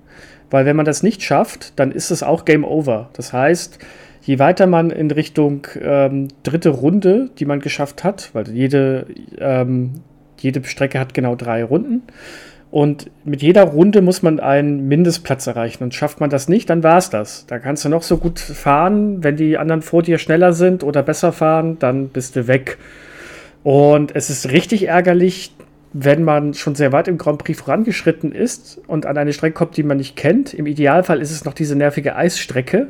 Weil wenn man das nicht schafft, dann ist es auch Game Over. Das heißt, je weiter man in Richtung ähm, dritte Runde, die man geschafft hat, weil jede, ähm, jede Strecke hat genau drei Runden. Und mit jeder Runde muss man einen Mindestplatz erreichen. Und schafft man das nicht, dann war es das. Da kannst du noch so gut fahren. Wenn die anderen vor dir schneller sind oder besser fahren, dann bist du weg. Und es ist richtig ärgerlich, wenn man schon sehr weit im Grand Prix vorangeschritten ist und an eine Strecke kommt, die man nicht kennt. Im Idealfall ist es noch diese nervige Eisstrecke.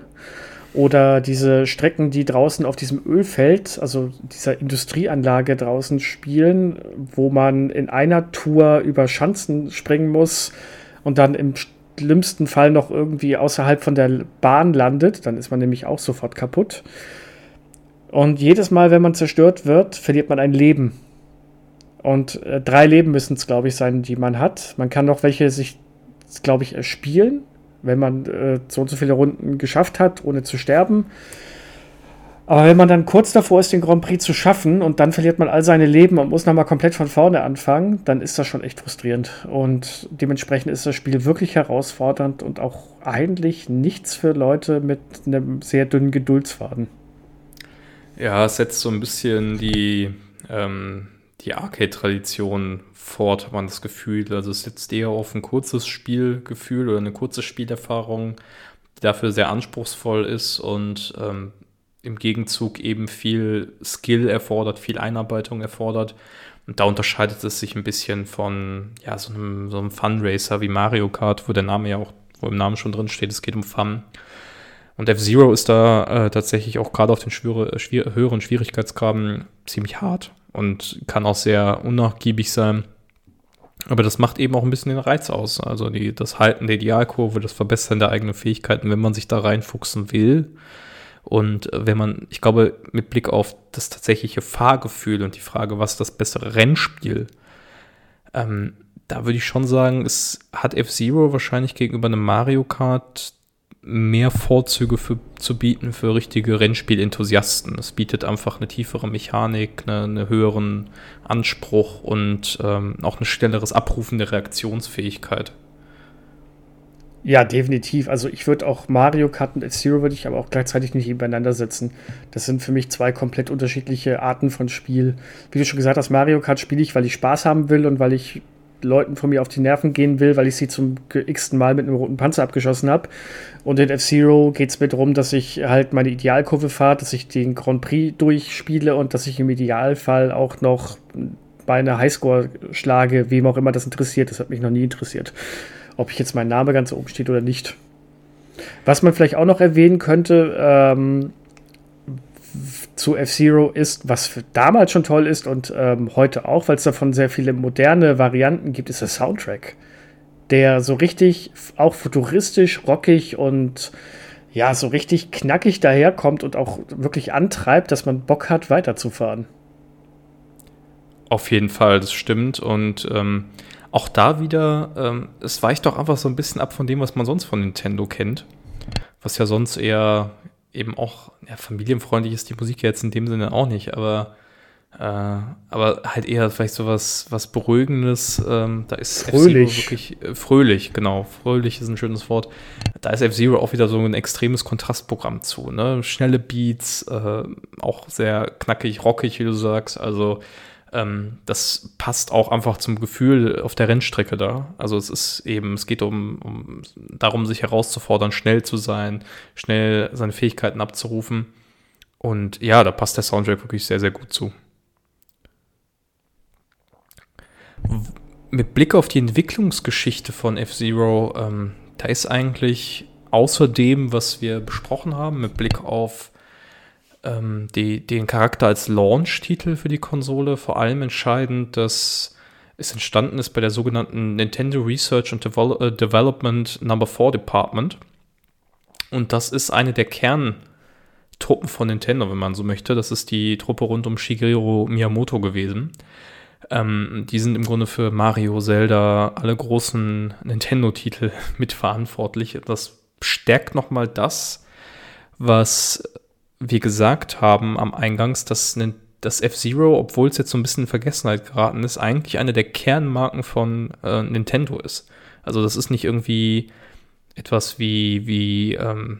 Oder diese Strecken, die draußen auf diesem Ölfeld, also dieser Industrieanlage draußen spielen, wo man in einer Tour über Schanzen springen muss und dann im schlimmsten Fall noch irgendwie außerhalb von der Bahn landet, dann ist man nämlich auch sofort kaputt. Und jedes Mal, wenn man zerstört wird, verliert man ein Leben. Und äh, drei Leben müssen es, glaube ich, sein, die man hat. Man kann noch welche sich, glaube ich, erspielen, wenn man äh, so und so viele Runden geschafft hat, ohne zu sterben. Aber wenn man dann kurz davor ist, den Grand Prix zu schaffen und dann verliert man all seine Leben und muss nochmal komplett von vorne anfangen, dann ist das schon echt frustrierend. Und dementsprechend ist das Spiel wirklich herausfordernd und auch eigentlich nichts für Leute mit einem sehr dünnen Geduldsfaden. Ja, es setzt so ein bisschen die, ähm, die Arcade-Tradition fort, hat man das Gefühl. Also es setzt eher auf ein kurzes Spielgefühl oder eine kurze Spielerfahrung, die dafür sehr anspruchsvoll ist und ähm, im Gegenzug eben viel Skill erfordert, viel Einarbeitung erfordert. Und da unterscheidet es sich ein bisschen von ja, so einem, so einem Funracer wie Mario Kart, wo der Name ja auch, wo im Namen schon drin steht, es geht um Fun. Und F-Zero ist da äh, tatsächlich auch gerade auf den schwere, schwer, höheren Schwierigkeitsgraden ziemlich hart und kann auch sehr unnachgiebig sein. Aber das macht eben auch ein bisschen den Reiz aus. Also die, das Halten der Idealkurve, das Verbessern der eigenen Fähigkeiten, wenn man sich da reinfuchsen will, und wenn man, ich glaube, mit Blick auf das tatsächliche Fahrgefühl und die Frage, was das bessere Rennspiel, ähm, da würde ich schon sagen, es hat F-Zero wahrscheinlich gegenüber einem Mario Kart mehr Vorzüge für, zu bieten für richtige Rennspiel-Enthusiasten. Es bietet einfach eine tiefere Mechanik, eine, einen höheren Anspruch und ähm, auch ein schnelleres Abrufen der Reaktionsfähigkeit. Ja, definitiv. Also ich würde auch Mario Kart und F-Zero würde ich aber auch gleichzeitig nicht nebeneinander setzen. Das sind für mich zwei komplett unterschiedliche Arten von Spiel. Wie du schon gesagt hast, Mario Kart spiele ich, weil ich Spaß haben will und weil ich Leuten von mir auf die Nerven gehen will, weil ich sie zum x-ten Mal mit einem roten Panzer abgeschossen habe. Und in F-Zero geht es mir darum, dass ich halt meine Idealkurve fahre, dass ich den Grand Prix durchspiele und dass ich im Idealfall auch noch bei einer Highscore schlage, wem auch immer das interessiert. Das hat mich noch nie interessiert ob ich jetzt mein Name ganz oben steht oder nicht. Was man vielleicht auch noch erwähnen könnte ähm, zu F-Zero ist, was damals schon toll ist und ähm, heute auch, weil es davon sehr viele moderne Varianten gibt, ist der Soundtrack. Der so richtig auch futuristisch, rockig und ja, so richtig knackig daherkommt und auch wirklich antreibt, dass man Bock hat, weiterzufahren. Auf jeden Fall, das stimmt. Und ähm, auch da wieder, ähm, es weicht doch einfach so ein bisschen ab von dem, was man sonst von Nintendo kennt. Was ja sonst eher eben auch ja, familienfreundlich ist, die Musik ja jetzt in dem Sinne auch nicht, aber, äh, aber halt eher vielleicht so was, was Beruhigendes. Ähm, da ist fröhlich. wirklich äh, fröhlich, genau. Fröhlich ist ein schönes Wort. Da ist F-Zero auch wieder so ein extremes Kontrastprogramm zu. Ne? Schnelle Beats, äh, auch sehr knackig, rockig, wie du sagst. Also ähm, das passt auch einfach zum Gefühl auf der Rennstrecke da. Also es ist eben, es geht um, um darum, sich herauszufordern, schnell zu sein, schnell seine Fähigkeiten abzurufen. Und ja, da passt der Soundtrack wirklich sehr, sehr gut zu. Mit Blick auf die Entwicklungsgeschichte von F-Zero, ähm, da ist eigentlich außer dem, was wir besprochen haben, mit Blick auf ähm, die, den Charakter als Launch-Titel für die Konsole vor allem entscheidend, dass es entstanden ist bei der sogenannten Nintendo Research and Devel äh, Development Number 4 Department. Und das ist eine der Kerntruppen von Nintendo, wenn man so möchte. Das ist die Truppe rund um Shigeru Miyamoto gewesen. Ähm, die sind im Grunde für Mario, Zelda, alle großen Nintendo-Titel mitverantwortlich. Das stärkt nochmal das, was wir gesagt haben am Eingangs, dass das F-Zero, obwohl es jetzt so ein bisschen in Vergessenheit geraten ist, eigentlich eine der Kernmarken von äh, Nintendo ist. Also das ist nicht irgendwie etwas wie, wie ähm,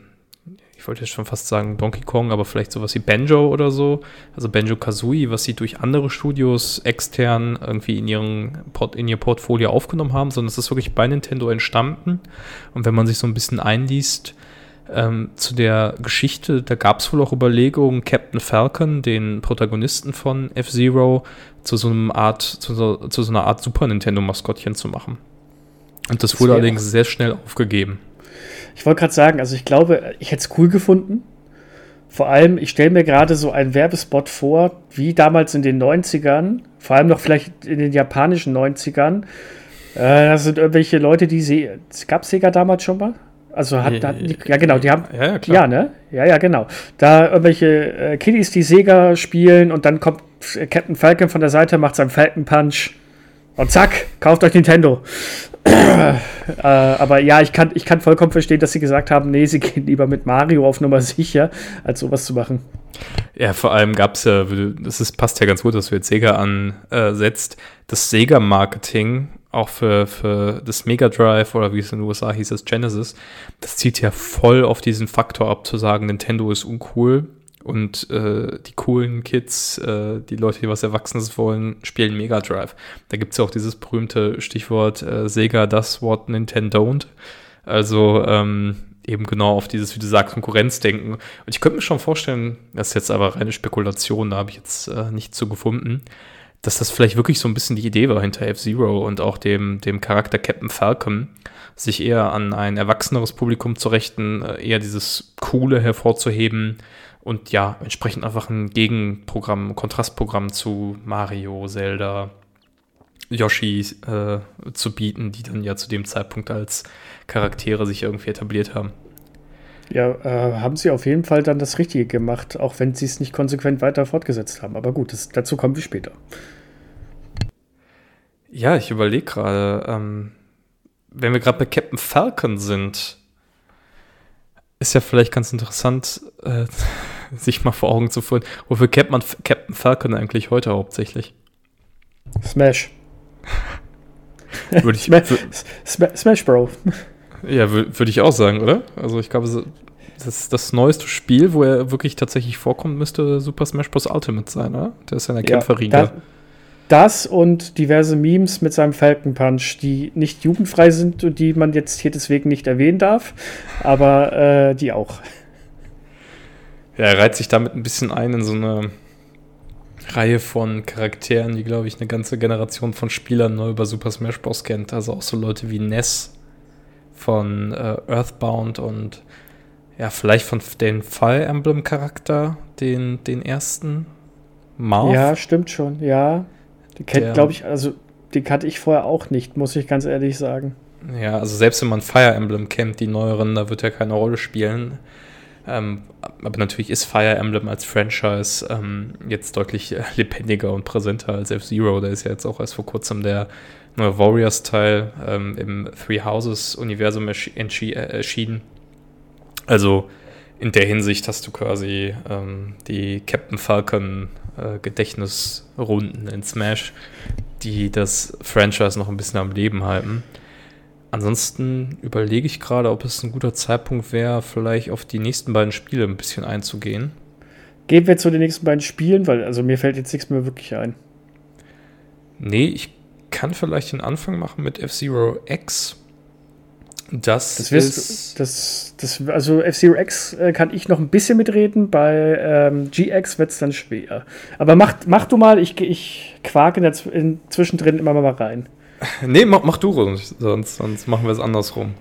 ich wollte jetzt schon fast sagen Donkey Kong, aber vielleicht sowas wie Banjo oder so. Also Banjo Kazooie, was sie durch andere Studios extern irgendwie in, ihren Port, in ihr Portfolio aufgenommen haben, sondern es ist wirklich bei Nintendo entstanden. Und wenn man sich so ein bisschen einliest, ähm, zu der Geschichte, da gab es wohl auch Überlegungen, Captain Falcon, den Protagonisten von F-Zero, zu so einem Art, zu so, zu so einer Art Super Nintendo-Maskottchen zu machen. Und das, das wurde allerdings sehr schnell aufgegeben. Ich wollte gerade sagen, also ich glaube, ich hätte es cool gefunden. Vor allem, ich stelle mir gerade so einen Werbespot vor, wie damals in den 90ern, vor allem noch vielleicht in den japanischen 90ern. Äh, das sind irgendwelche Leute, die sie. Gab es Sega damals schon mal? Also hat, hat ja genau, die haben ja, ja, ja, ne? Ja, ja, genau. Da irgendwelche äh, Kiddies, die Sega spielen und dann kommt Captain Falcon von der Seite macht seinen Falcon Punch und zack, kauft euch Nintendo. äh, aber ja, ich kann, ich kann vollkommen verstehen, dass sie gesagt haben, nee, sie gehen lieber mit Mario auf Nummer sicher, als sowas zu machen. Ja, vor allem gab es ja, das ist, passt ja ganz gut, dass du jetzt Sega ansetzt, das Sega-Marketing auch für, für das Mega Drive oder wie es in den USA hieß, das Genesis, das zieht ja voll auf diesen Faktor ab, zu sagen, Nintendo ist uncool und äh, die coolen Kids, äh, die Leute, die was Erwachsenes wollen, spielen Mega Drive. Da gibt es ja auch dieses berühmte Stichwort äh, Sega, das Wort Nintendo don't. Also ähm, eben genau auf dieses, wie du sagst, Konkurrenzdenken. Und ich könnte mir schon vorstellen, das ist jetzt aber reine Spekulation, da habe ich jetzt äh, nichts zu gefunden, dass das vielleicht wirklich so ein bisschen die Idee war hinter F-Zero und auch dem, dem Charakter Captain Falcon, sich eher an ein erwachseneres Publikum zu richten, äh, eher dieses Coole hervorzuheben, und ja, entsprechend einfach ein Gegenprogramm, Kontrastprogramm zu Mario, Zelda, Yoshi äh, zu bieten, die dann ja zu dem Zeitpunkt als Charaktere sich irgendwie etabliert haben. Ja, äh, haben sie auf jeden Fall dann das Richtige gemacht, auch wenn sie es nicht konsequent weiter fortgesetzt haben. Aber gut, das, dazu kommen wir später. Ja, ich überlege gerade, ähm, wenn wir gerade bei Captain Falcon sind, ist ja vielleicht ganz interessant, äh, sich mal vor Augen zu führen. Wofür kennt man Captain Falcon eigentlich heute hauptsächlich? Smash. würde ich, Smash, Smash Bro. Ja, würde ich auch sagen, oder? Also ich glaube, das, das neueste Spiel, wo er wirklich tatsächlich vorkommt, müsste Super Smash Bros. Ultimate sein, oder? Der ist ja in der ja, Kämpferriege. Das, das und diverse Memes mit seinem Falcon Punch, die nicht jugendfrei sind und die man jetzt hier deswegen nicht erwähnen darf, aber äh, die auch. Ja, er reiht sich damit ein bisschen ein in so eine Reihe von Charakteren, die, glaube ich, eine ganze Generation von Spielern neu über Super Smash Bros. kennt. Also auch so Leute wie Ness von äh, Earthbound und ja, vielleicht von den Fire Emblem Charakter, den, den ersten. Marv. Ja, stimmt schon, ja. Die kennt, glaube ich, also die kannte ich vorher auch nicht, muss ich ganz ehrlich sagen. Ja, also selbst wenn man Fire Emblem kennt, die neueren, da wird ja keine Rolle spielen. Ähm, aber natürlich ist Fire Emblem als Franchise ähm, jetzt deutlich lebendiger und präsenter als F-Zero. Da ist ja jetzt auch erst vor kurzem der Warriors-Teil ähm, im Three Houses-Universum äh, erschienen. Also in der Hinsicht hast du quasi ähm, die Captain Falcon äh, Gedächtnisrunden in Smash, die das Franchise noch ein bisschen am Leben halten. Ansonsten überlege ich gerade, ob es ein guter Zeitpunkt wäre, vielleicht auf die nächsten beiden Spiele ein bisschen einzugehen. Gehen wir zu den nächsten beiden Spielen, weil also mir fällt jetzt nichts mehr wirklich ein. Nee, ich kann vielleicht den Anfang machen mit F-Zero X. Das, das ist. Das, das, also F-Zero X äh, kann ich noch ein bisschen mitreden, bei ähm, GX wird es dann schwer. Aber mach, mach du mal, ich, ich quake in zwischendrin immer mal rein. Nee, mach, mach du sonst, sonst machen wir es andersrum.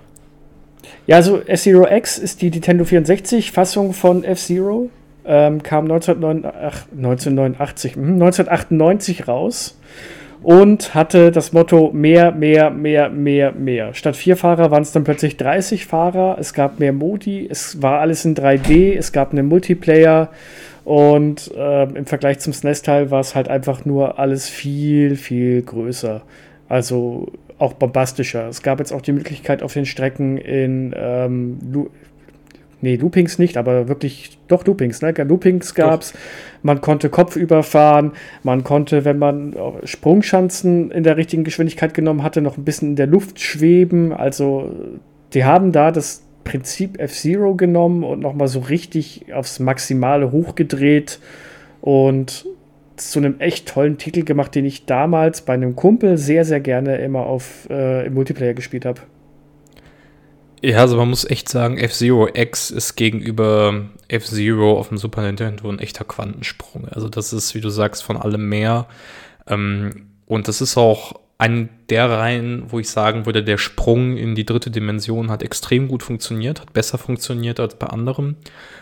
Ja, also F-Zero X ist die Nintendo 64-Fassung von F-Zero. Ähm, kam 1989, 1989, 1998 raus und hatte das Motto mehr, mehr, mehr, mehr, mehr. Statt vier Fahrer waren es dann plötzlich 30 Fahrer. Es gab mehr Modi, es war alles in 3D, es gab einen Multiplayer und äh, im Vergleich zum SNES-Teil war es halt einfach nur alles viel, viel größer. Also auch bombastischer. Es gab jetzt auch die Möglichkeit auf den Strecken in ähm, nee, Loopings nicht, aber wirklich doch Loopings, ne? Loopings gab es. Man konnte kopfüber fahren, man konnte, wenn man Sprungschanzen in der richtigen Geschwindigkeit genommen hatte, noch ein bisschen in der Luft schweben. Also die haben da das Prinzip F-Zero genommen und nochmal so richtig aufs Maximale hochgedreht und zu einem echt tollen Titel gemacht, den ich damals bei einem Kumpel sehr, sehr gerne immer auf äh, im Multiplayer gespielt habe. Ja, also man muss echt sagen, F-Zero X ist gegenüber F-Zero auf dem Super Nintendo ein echter Quantensprung. Also das ist, wie du sagst, von allem mehr. Ähm, und das ist auch ein der Reihen, wo ich sagen würde, der Sprung in die dritte Dimension hat extrem gut funktioniert, hat besser funktioniert als bei anderen.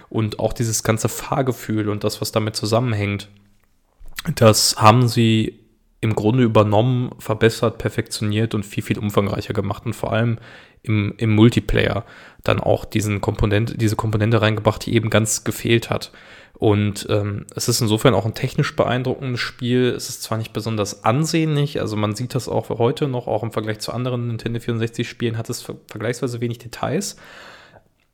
Und auch dieses ganze Fahrgefühl und das, was damit zusammenhängt, das haben sie im Grunde übernommen, verbessert, perfektioniert und viel, viel umfangreicher gemacht und vor allem im, im Multiplayer dann auch diesen Komponent, diese Komponente reingebracht, die eben ganz gefehlt hat. Und ähm, es ist insofern auch ein technisch beeindruckendes Spiel. Es ist zwar nicht besonders ansehnlich, also man sieht das auch heute noch, auch im Vergleich zu anderen Nintendo 64-Spielen hat es vergleichsweise wenig Details,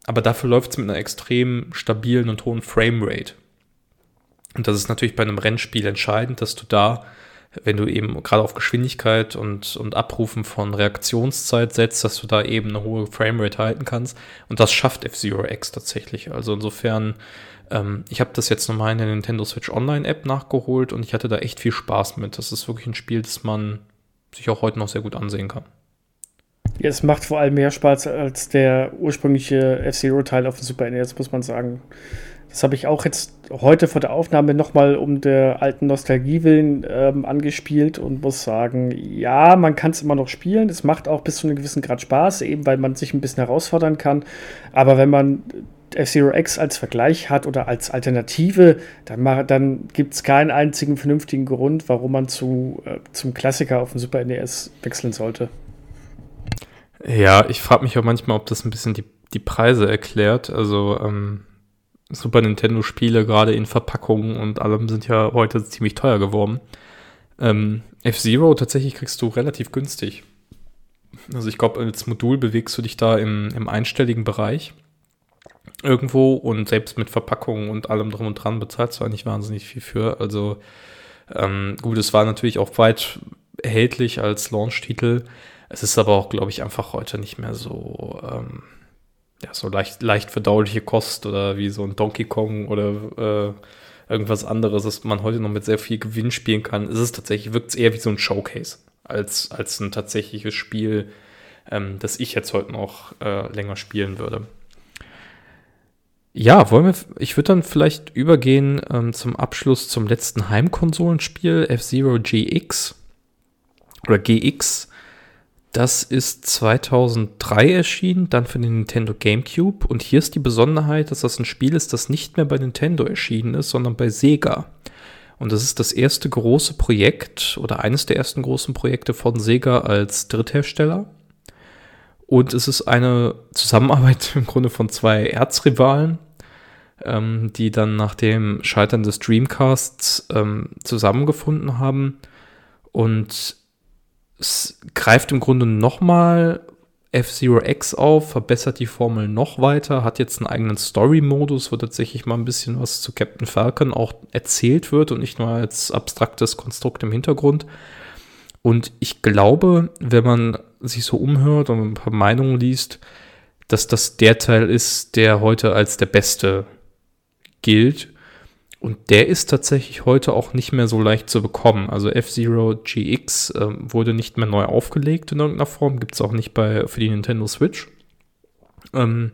aber dafür läuft es mit einer extrem stabilen und hohen Framerate. Und das ist natürlich bei einem Rennspiel entscheidend, dass du da, wenn du eben gerade auf Geschwindigkeit und, und Abrufen von Reaktionszeit setzt, dass du da eben eine hohe Framerate halten kannst. Und das schafft F-Zero X tatsächlich. Also insofern ähm, ich habe das jetzt nochmal in der Nintendo Switch Online App nachgeholt und ich hatte da echt viel Spaß mit. Das ist wirklich ein Spiel, das man sich auch heute noch sehr gut ansehen kann. Ja, es macht vor allem mehr Spaß als der ursprüngliche F-Zero-Teil auf dem Super NES, muss man sagen. Das habe ich auch jetzt heute vor der Aufnahme nochmal um der alten Nostalgie willen ähm, angespielt und muss sagen, ja, man kann es immer noch spielen. Es macht auch bis zu einem gewissen Grad Spaß, eben weil man sich ein bisschen herausfordern kann. Aber wenn man F-Zero X als Vergleich hat oder als Alternative, dann, dann gibt es keinen einzigen vernünftigen Grund, warum man zu, äh, zum Klassiker auf dem Super NES wechseln sollte. Ja, ich frage mich auch manchmal, ob das ein bisschen die, die Preise erklärt. Also ähm, Super Nintendo-Spiele, gerade in Verpackungen und allem, sind ja heute ziemlich teuer geworden. Ähm, F-Zero tatsächlich kriegst du relativ günstig. Also ich glaube, als Modul bewegst du dich da im, im einstelligen Bereich irgendwo und selbst mit Verpackungen und allem drum und dran bezahlst du eigentlich wahnsinnig viel für. Also ähm, gut, es war natürlich auch weit erhältlich als Launch-Titel. Es ist aber auch, glaube ich, einfach heute nicht mehr so, ähm, ja, so leicht, leicht verdauliche Kost oder wie so ein Donkey Kong oder äh, irgendwas anderes, das man heute noch mit sehr viel Gewinn spielen kann. Es ist tatsächlich, wirkt es eher wie so ein Showcase als, als ein tatsächliches Spiel, ähm, das ich jetzt heute noch äh, länger spielen würde. Ja, wollen wir, ich würde dann vielleicht übergehen ähm, zum Abschluss zum letzten Heimkonsolenspiel, F-Zero GX oder GX. Das ist 2003 erschienen, dann für den Nintendo GameCube. Und hier ist die Besonderheit, dass das ein Spiel ist, das nicht mehr bei Nintendo erschienen ist, sondern bei Sega. Und das ist das erste große Projekt oder eines der ersten großen Projekte von Sega als Dritthersteller. Und es ist eine Zusammenarbeit im Grunde von zwei Erzrivalen, ähm, die dann nach dem Scheitern des Dreamcasts ähm, zusammengefunden haben. Und es greift im Grunde nochmal F-Zero X auf, verbessert die Formel noch weiter, hat jetzt einen eigenen Story-Modus, wo tatsächlich mal ein bisschen was zu Captain Falcon auch erzählt wird und nicht nur als abstraktes Konstrukt im Hintergrund. Und ich glaube, wenn man sich so umhört und ein paar Meinungen liest, dass das der Teil ist, der heute als der beste gilt. Und der ist tatsächlich heute auch nicht mehr so leicht zu bekommen. Also F-Zero GX äh, wurde nicht mehr neu aufgelegt in irgendeiner Form, gibt es auch nicht bei, für die Nintendo Switch. Ähm,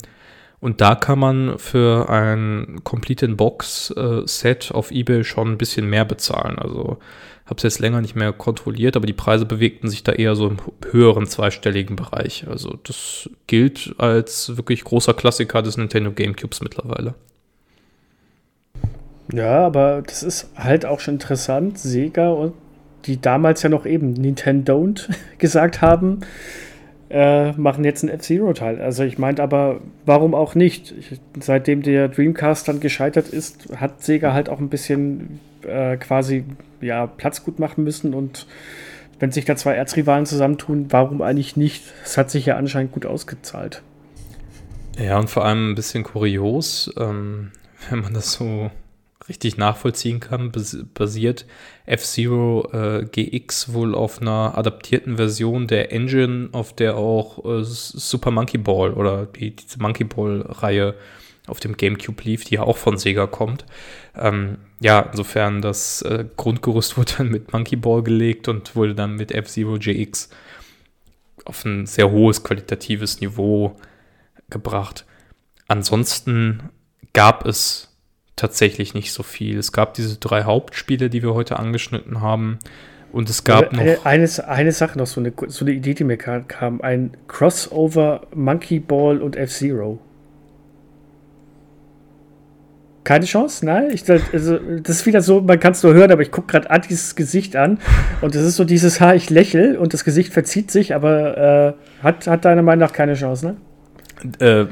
und da kann man für ein Complete in Box äh, auf eBay schon ein bisschen mehr bezahlen. Also habe es jetzt länger nicht mehr kontrolliert, aber die Preise bewegten sich da eher so im höheren zweistelligen Bereich. Also das gilt als wirklich großer Klassiker des Nintendo GameCubes mittlerweile. Ja, aber das ist halt auch schon interessant. Sega und die damals ja noch eben Nintendo gesagt haben, äh, machen jetzt einen F-Zero-Teil. Also ich meinte aber, warum auch nicht? Ich, seitdem der Dreamcast dann gescheitert ist, hat Sega halt auch ein bisschen äh, quasi ja, Platz gut machen müssen und wenn sich da zwei Erzrivalen zusammentun, warum eigentlich nicht? Es hat sich ja anscheinend gut ausgezahlt. Ja, und vor allem ein bisschen kurios, ähm, wenn man das so richtig nachvollziehen kann, basiert F-Zero äh, GX wohl auf einer adaptierten Version der Engine, auf der auch äh, Super Monkey Ball oder die, diese Monkey Ball-Reihe auf dem GameCube lief, die ja auch von Sega kommt. Ähm, ja, insofern das äh, Grundgerüst wurde dann mit Monkey Ball gelegt und wurde dann mit F-Zero GX auf ein sehr hohes qualitatives Niveau gebracht. Ansonsten gab es tatsächlich nicht so viel. Es gab diese drei Hauptspiele, die wir heute angeschnitten haben. Und es gab eine, noch. Eine, eine Sache noch, so eine, so eine Idee, die mir kam: ein Crossover Monkey Ball und F-Zero. Keine Chance, nein. Ich, also, das ist wieder so, man kann es nur hören, aber ich gucke gerade Antis Gesicht an und es ist so dieses Haar, ich lächel und das Gesicht verzieht sich, aber äh, hat, hat deiner Meinung nach keine Chance, ne? Äh,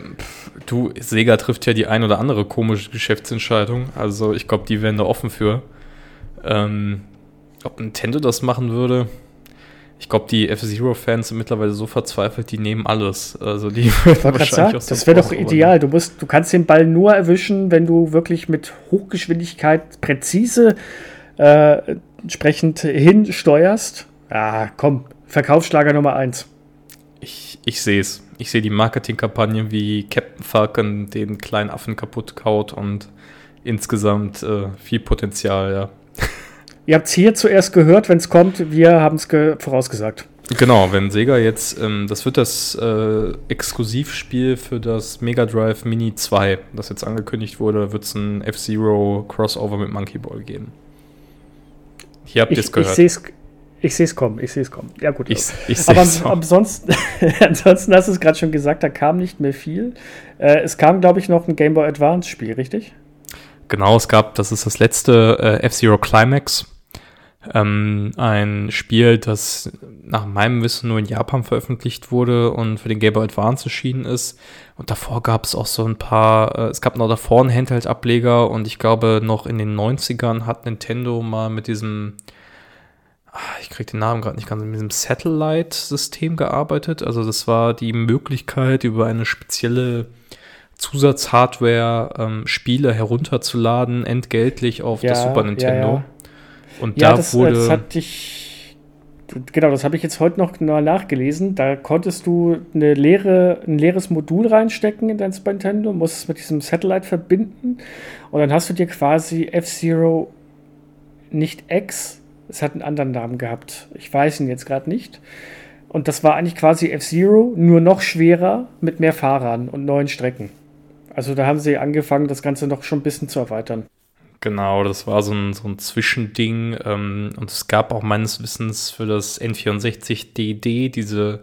du, Sega trifft ja die ein oder andere komische Geschäftsentscheidung. Also ich glaube, die wären da offen für. Ähm, ob Nintendo das machen würde, ich glaube, die F-Zero-Fans sind mittlerweile so verzweifelt, die nehmen alles. Also die wahrscheinlich sagen, Das wäre doch ideal. Du, musst, du kannst den Ball nur erwischen, wenn du wirklich mit Hochgeschwindigkeit präzise äh, entsprechend hinsteuerst. Ah, komm, Verkaufsschlager Nummer 1. Ich, ich sehe es. Ich sehe die Marketingkampagne, wie Captain Falcon den kleinen Affen kaputt kaut und insgesamt äh, viel Potenzial, ja. Ihr habt es hier zuerst gehört, wenn es kommt, wir haben es vorausgesagt. Genau, wenn Sega jetzt, ähm, das wird das äh, Exklusivspiel für das Mega Drive Mini 2, das jetzt angekündigt wurde, wird es ein F-Zero Crossover mit Monkey Ball geben. Hier habt ihr es gehört. Ich sehe es kommen, ich sehe es kommen. Ja, gut. Ich, ich Aber ansonsten, ansonsten hast du es gerade schon gesagt, da kam nicht mehr viel. Äh, es kam, glaube ich, noch ein Game Boy Advance Spiel, richtig? Genau, es gab, das ist das letzte äh, F-Zero Climax. Ähm, ein Spiel, das nach meinem Wissen nur in Japan veröffentlicht wurde und für den Game Boy Advance erschienen ist. Und davor gab es auch so ein paar, äh, es gab noch davor einen Handheld-Ableger und ich glaube noch in den 90ern hat Nintendo mal mit diesem, ich kriege den Namen gerade nicht ganz, mit diesem Satellite-System gearbeitet. Also das war die Möglichkeit, über eine spezielle Zusatzhardware ähm, Spiele herunterzuladen, entgeltlich auf ja, das Super Nintendo. Ja, ja. Und da das, wurde. Das hatte ich. Genau, das habe ich jetzt heute noch mal nachgelesen. Da konntest du eine leere, ein leeres Modul reinstecken in dein Super Nintendo, musst es mit diesem Satellite verbinden und dann hast du dir quasi F-Zero nicht X, es hat einen anderen Namen gehabt. Ich weiß ihn jetzt gerade nicht. Und das war eigentlich quasi F-Zero, nur noch schwerer mit mehr Fahrern und neuen Strecken. Also da haben sie angefangen, das Ganze noch schon ein bisschen zu erweitern. Genau, das war so ein, so ein Zwischending. Ähm, und es gab auch meines Wissens für das N64 DD diese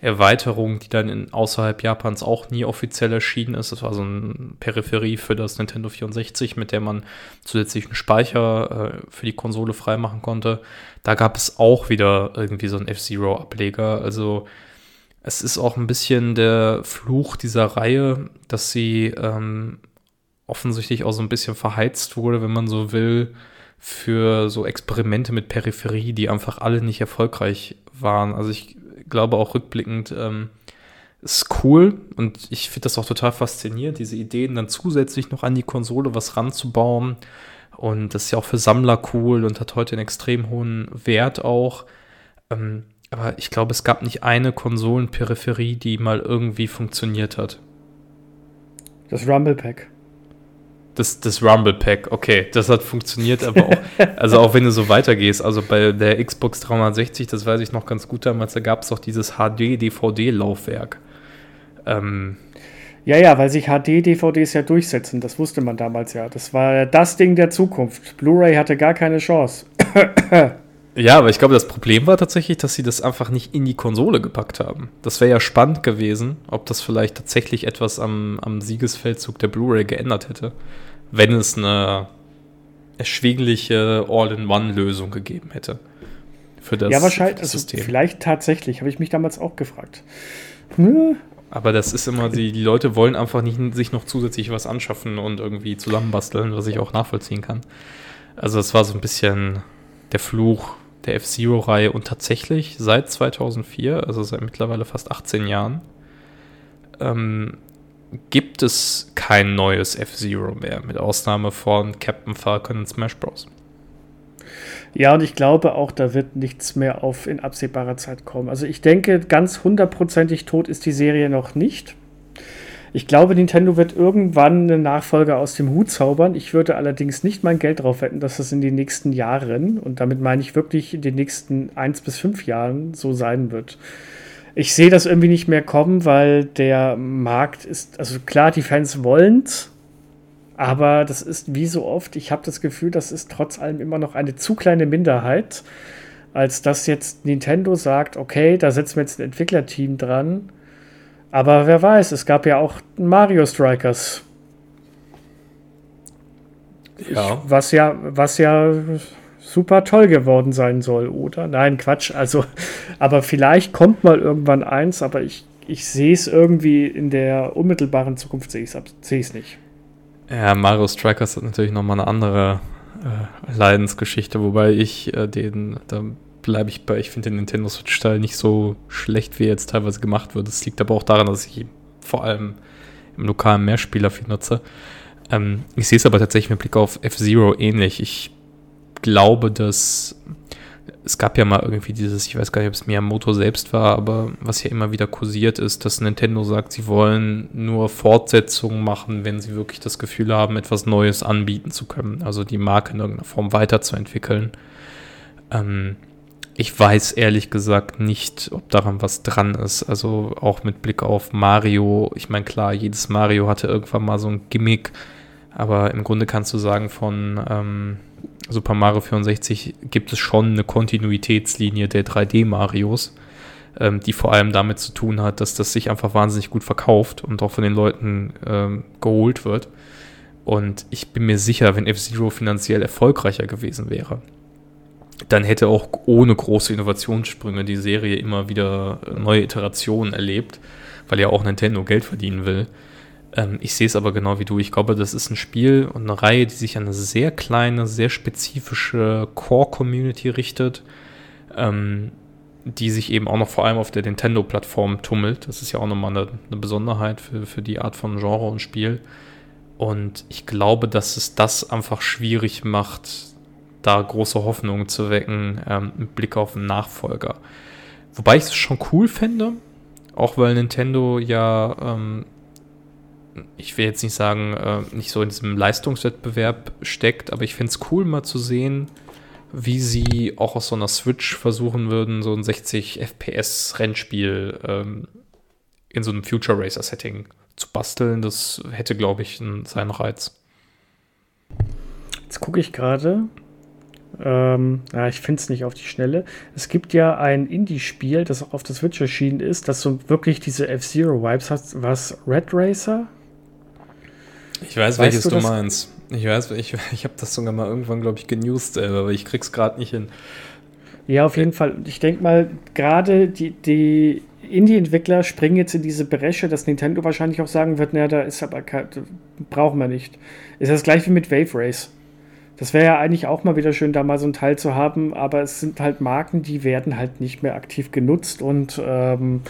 Erweiterung, die dann in, außerhalb Japans auch nie offiziell erschienen ist. Das war so eine Peripherie für das Nintendo 64, mit der man zusätzlichen Speicher äh, für die Konsole freimachen konnte. Da gab es auch wieder irgendwie so einen F-Zero-Ableger. Also es ist auch ein bisschen der Fluch dieser Reihe, dass sie ähm, offensichtlich auch so ein bisschen verheizt wurde, wenn man so will, für so Experimente mit Peripherie, die einfach alle nicht erfolgreich waren. Also ich glaube auch rückblickend, ähm, ist cool und ich finde das auch total faszinierend, diese Ideen dann zusätzlich noch an die Konsole was ranzubauen. Und das ist ja auch für Sammler cool und hat heute einen extrem hohen Wert auch. Ähm, aber ich glaube, es gab nicht eine Konsolenperipherie, die mal irgendwie funktioniert hat. Das Rumble Pack. Das, das Rumble Pack, okay, das hat funktioniert, aber auch, also auch wenn du so weitergehst, also bei der Xbox 360, das weiß ich noch ganz gut damals, da gab es doch dieses HD-DVD-Laufwerk. Ähm, ja, ja, weil sich HD-DVDs ja durchsetzen, das wusste man damals ja. Das war das Ding der Zukunft. Blu-ray hatte gar keine Chance. Ja, aber ich glaube, das Problem war tatsächlich, dass sie das einfach nicht in die Konsole gepackt haben. Das wäre ja spannend gewesen, ob das vielleicht tatsächlich etwas am, am Siegesfeldzug der Blu-ray geändert hätte, wenn es eine erschwingliche All-in-One-Lösung gegeben hätte. Für das, ja, wahrscheinlich, also System. vielleicht tatsächlich, habe ich mich damals auch gefragt. Hm. Aber das ist immer, die, die Leute wollen einfach nicht sich noch zusätzlich was anschaffen und irgendwie zusammenbasteln, was ich auch nachvollziehen kann. Also es war so ein bisschen der Fluch der F-Zero-Reihe und tatsächlich seit 2004, also seit mittlerweile fast 18 Jahren, ähm, gibt es kein neues F-Zero mehr, mit Ausnahme von Captain Falcon und Smash Bros. Ja, und ich glaube auch, da wird nichts mehr auf in absehbarer Zeit kommen. Also ich denke, ganz hundertprozentig tot ist die Serie noch nicht. Ich glaube, Nintendo wird irgendwann einen Nachfolger aus dem Hut zaubern. Ich würde allerdings nicht mein Geld darauf wetten, dass das in den nächsten Jahren, und damit meine ich wirklich in den nächsten eins bis fünf Jahren, so sein wird. Ich sehe das irgendwie nicht mehr kommen, weil der Markt ist, also klar, die Fans wollen aber das ist wie so oft, ich habe das Gefühl, das ist trotz allem immer noch eine zu kleine Minderheit, als dass jetzt Nintendo sagt, okay, da setzen wir jetzt ein Entwicklerteam dran aber wer weiß, es gab ja auch Mario Strikers. Ja. Was ja, was ja super toll geworden sein soll, oder? Nein, Quatsch. Also, aber vielleicht kommt mal irgendwann eins, aber ich, ich sehe es irgendwie in der unmittelbaren Zukunft, sehe ich es nicht. Ja, Mario Strikers hat natürlich nochmal eine andere äh, Leidensgeschichte, wobei ich äh, den, da bleibe ich bei, ich finde den Nintendo Switch-Teil nicht so schlecht, wie er jetzt teilweise gemacht wird. Das liegt aber auch daran, dass ich vor allem im lokalen Mehrspieler viel nutze. Ähm, ich sehe es aber tatsächlich mit Blick auf F-Zero ähnlich. Ich glaube, dass es gab ja mal irgendwie dieses, ich weiß gar nicht, ob es Miyamoto selbst war, aber was ja immer wieder kursiert ist, dass Nintendo sagt, sie wollen nur Fortsetzungen machen, wenn sie wirklich das Gefühl haben, etwas Neues anbieten zu können, also die Marke in irgendeiner Form weiterzuentwickeln. Ähm, ich weiß ehrlich gesagt nicht, ob daran was dran ist. Also auch mit Blick auf Mario. Ich meine, klar, jedes Mario hatte irgendwann mal so ein Gimmick, aber im Grunde kannst du sagen, von ähm, Super Mario 64 gibt es schon eine Kontinuitätslinie der 3D-Marios, ähm, die vor allem damit zu tun hat, dass das sich einfach wahnsinnig gut verkauft und auch von den Leuten ähm, geholt wird. Und ich bin mir sicher, wenn F-Zero finanziell erfolgreicher gewesen wäre, dann hätte auch ohne große Innovationssprünge die Serie immer wieder neue Iterationen erlebt, weil ja auch Nintendo Geld verdienen will. Ähm, ich sehe es aber genau wie du. Ich glaube, das ist ein Spiel und eine Reihe, die sich an eine sehr kleine, sehr spezifische Core-Community richtet, ähm, die sich eben auch noch vor allem auf der Nintendo-Plattform tummelt. Das ist ja auch nochmal eine, eine Besonderheit für, für die Art von Genre und Spiel. Und ich glaube, dass es das einfach schwierig macht, da große Hoffnungen zu wecken ähm, mit Blick auf einen Nachfolger. Wobei ich es schon cool fände, auch weil Nintendo ja ähm, ich will jetzt nicht sagen, äh, nicht so in diesem Leistungswettbewerb steckt, aber ich finde es cool mal zu sehen, wie sie auch aus so einer Switch versuchen würden, so ein 60 FPS Rennspiel ähm, in so einem Future Racer Setting zu basteln. Das hätte, glaube ich, einen, seinen Reiz. Jetzt gucke ich gerade. Ähm, ja, ich finde es nicht auf die Schnelle. Es gibt ja ein Indie-Spiel, das auch auf der Switch erschienen ist, das so wirklich diese F-Zero-Vibes hat. Was? Red Racer? Ich weiß, weißt welches du, du meinst. Ich weiß, ich, ich habe das sogar mal irgendwann, glaube ich, genewst, aber ich krieg's gerade nicht hin. Ja, auf jeden Fall. Ich denke mal, gerade die, die Indie-Entwickler springen jetzt in diese Bresche, dass Nintendo wahrscheinlich auch sagen wird, naja, da ist aber brauchen wir nicht. Ist das gleich wie mit Wave Race. Das wäre ja eigentlich auch mal wieder schön, da mal so ein Teil zu haben, aber es sind halt Marken, die werden halt nicht mehr aktiv genutzt und ähm,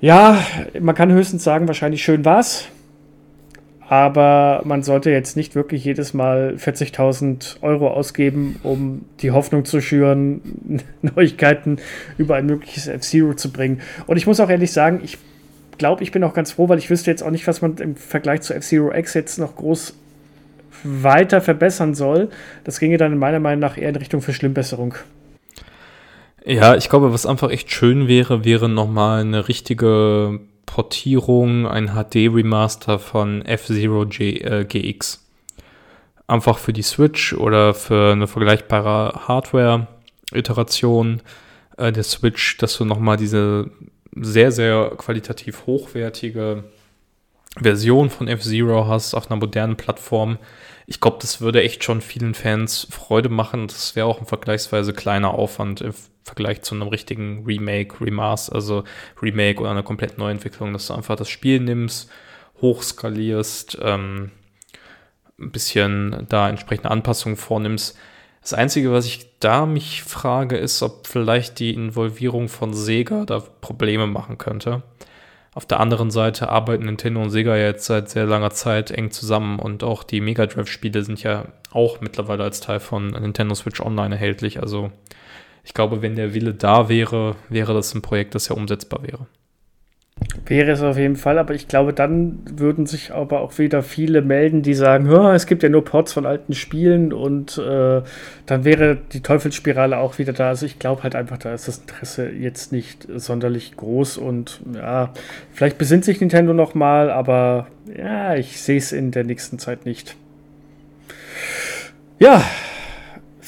ja, man kann höchstens sagen, wahrscheinlich schön war's aber man sollte jetzt nicht wirklich jedes Mal 40.000 Euro ausgeben, um die Hoffnung zu schüren, Neuigkeiten über ein mögliches F-Zero zu bringen. Und ich muss auch ehrlich sagen, ich glaube, ich bin auch ganz froh, weil ich wüsste jetzt auch nicht, was man im Vergleich zu F-Zero X jetzt noch groß weiter verbessern soll. Das ginge dann in meiner Meinung nach eher in Richtung Verschlimmbesserung. Ja, ich glaube, was einfach echt schön wäre, wäre nochmal eine richtige Portierung, ein HD-Remaster von F-Zero äh, GX. Einfach für die Switch oder für eine vergleichbare Hardware-Iteration äh, der Switch, dass du nochmal diese sehr, sehr qualitativ hochwertige Version von F-Zero hast auf einer modernen Plattform. Ich glaube, das würde echt schon vielen Fans Freude machen. Das wäre auch ein vergleichsweise kleiner Aufwand Vergleich zu einem richtigen Remake, Remaster, also Remake oder einer komplett Neuentwicklung, dass du einfach das Spiel nimmst, hochskalierst, ähm, ein bisschen da entsprechende Anpassungen vornimmst. Das Einzige, was ich da mich frage, ist, ob vielleicht die Involvierung von Sega da Probleme machen könnte. Auf der anderen Seite arbeiten Nintendo und Sega jetzt seit sehr langer Zeit eng zusammen und auch die Mega Drive-Spiele sind ja auch mittlerweile als Teil von Nintendo Switch Online erhältlich. Also ich glaube, wenn der Wille da wäre, wäre das ein Projekt, das ja umsetzbar wäre. Wäre es auf jeden Fall, aber ich glaube, dann würden sich aber auch wieder viele melden, die sagen, es gibt ja nur Ports von alten Spielen und äh, dann wäre die Teufelsspirale auch wieder da. Also ich glaube halt einfach, da ist das Interesse jetzt nicht sonderlich groß und ja, vielleicht besinnt sich Nintendo noch mal, aber ja, ich sehe es in der nächsten Zeit nicht. Ja,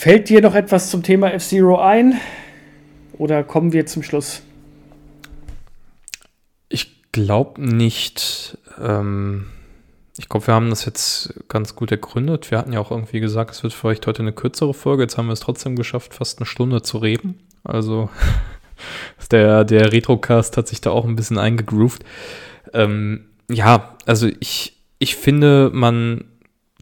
Fällt dir noch etwas zum Thema F-Zero ein? Oder kommen wir zum Schluss? Glaube nicht. Ähm, ich glaube, wir haben das jetzt ganz gut ergründet. Wir hatten ja auch irgendwie gesagt, es wird vielleicht heute eine kürzere Folge. Jetzt haben wir es trotzdem geschafft, fast eine Stunde zu reden. Also der, der Retrocast hat sich da auch ein bisschen eingegroovt. Ähm, ja, also ich, ich finde, man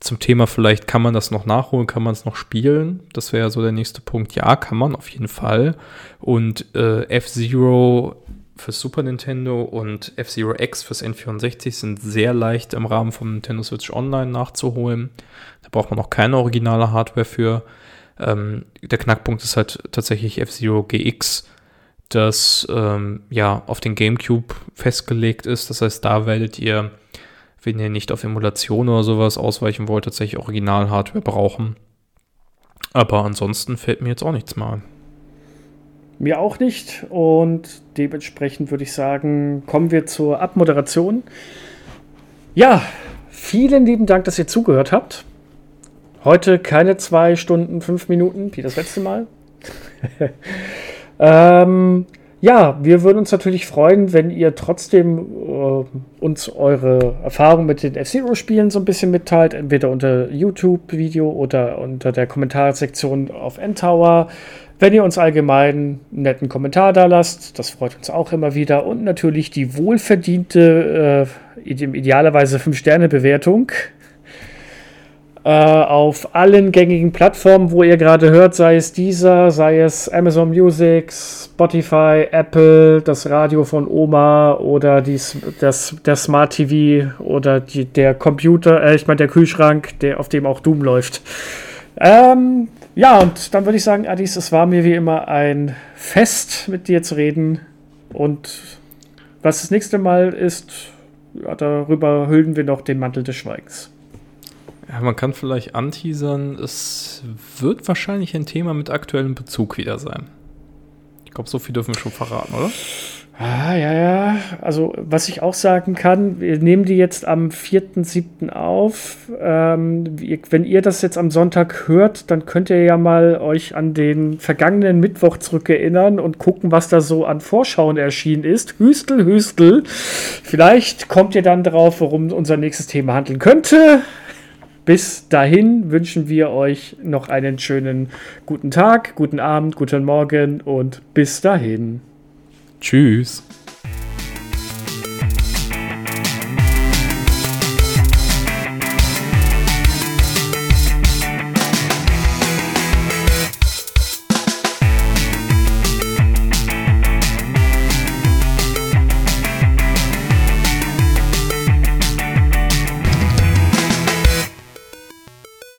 zum Thema vielleicht kann man das noch nachholen, kann man es noch spielen. Das wäre ja so der nächste Punkt. Ja, kann man auf jeden Fall. Und äh, F-Zero fürs Super Nintendo und F-Zero X fürs N64 sind sehr leicht im Rahmen vom Nintendo Switch Online nachzuholen. Da braucht man auch keine originale Hardware für. Ähm, der Knackpunkt ist halt tatsächlich F-Zero GX, das ähm, ja auf den GameCube festgelegt ist. Das heißt, da werdet ihr, wenn ihr nicht auf Emulation oder sowas ausweichen wollt, tatsächlich Original-Hardware brauchen. Aber ansonsten fällt mir jetzt auch nichts mehr ein. Mir auch nicht. Und dementsprechend würde ich sagen, kommen wir zur Abmoderation. Ja, vielen lieben Dank, dass ihr zugehört habt. Heute keine zwei Stunden, fünf Minuten, wie das letzte Mal. ähm, ja, wir würden uns natürlich freuen, wenn ihr trotzdem äh, uns eure Erfahrung mit den F-Zero-Spielen so ein bisschen mitteilt, entweder unter YouTube-Video oder unter der Kommentarsektion auf N-Tower. Wenn ihr uns allgemein einen netten Kommentar da lasst, das freut uns auch immer wieder. Und natürlich die wohlverdiente, äh, idealerweise 5-Sterne-Bewertung äh, auf allen gängigen Plattformen, wo ihr gerade hört, sei es dieser, sei es Amazon Music, Spotify, Apple, das Radio von Oma oder dies, das, der Smart TV oder die, der Computer, äh, ich meine der Kühlschrank, der, auf dem auch Doom läuft. Ähm, ja, und dann würde ich sagen, Adis, es war mir wie immer ein Fest, mit dir zu reden. Und was das nächste Mal ist, ja, darüber hüllen wir noch den Mantel des Schweigens. Ja, man kann vielleicht anteasern, es wird wahrscheinlich ein Thema mit aktuellem Bezug wieder sein. Ich glaube, so viel dürfen wir schon verraten, oder? Ah, ja, ja. Also, was ich auch sagen kann, wir nehmen die jetzt am 4.7. auf. Ähm, wenn ihr das jetzt am Sonntag hört, dann könnt ihr ja mal euch an den vergangenen Mittwoch zurückerinnern und gucken, was da so an Vorschauen erschienen ist. Hüstel, Hüstel. Vielleicht kommt ihr dann drauf, worum unser nächstes Thema handeln könnte. Bis dahin wünschen wir euch noch einen schönen guten Tag, guten Abend, guten Morgen und bis dahin. Tschüss.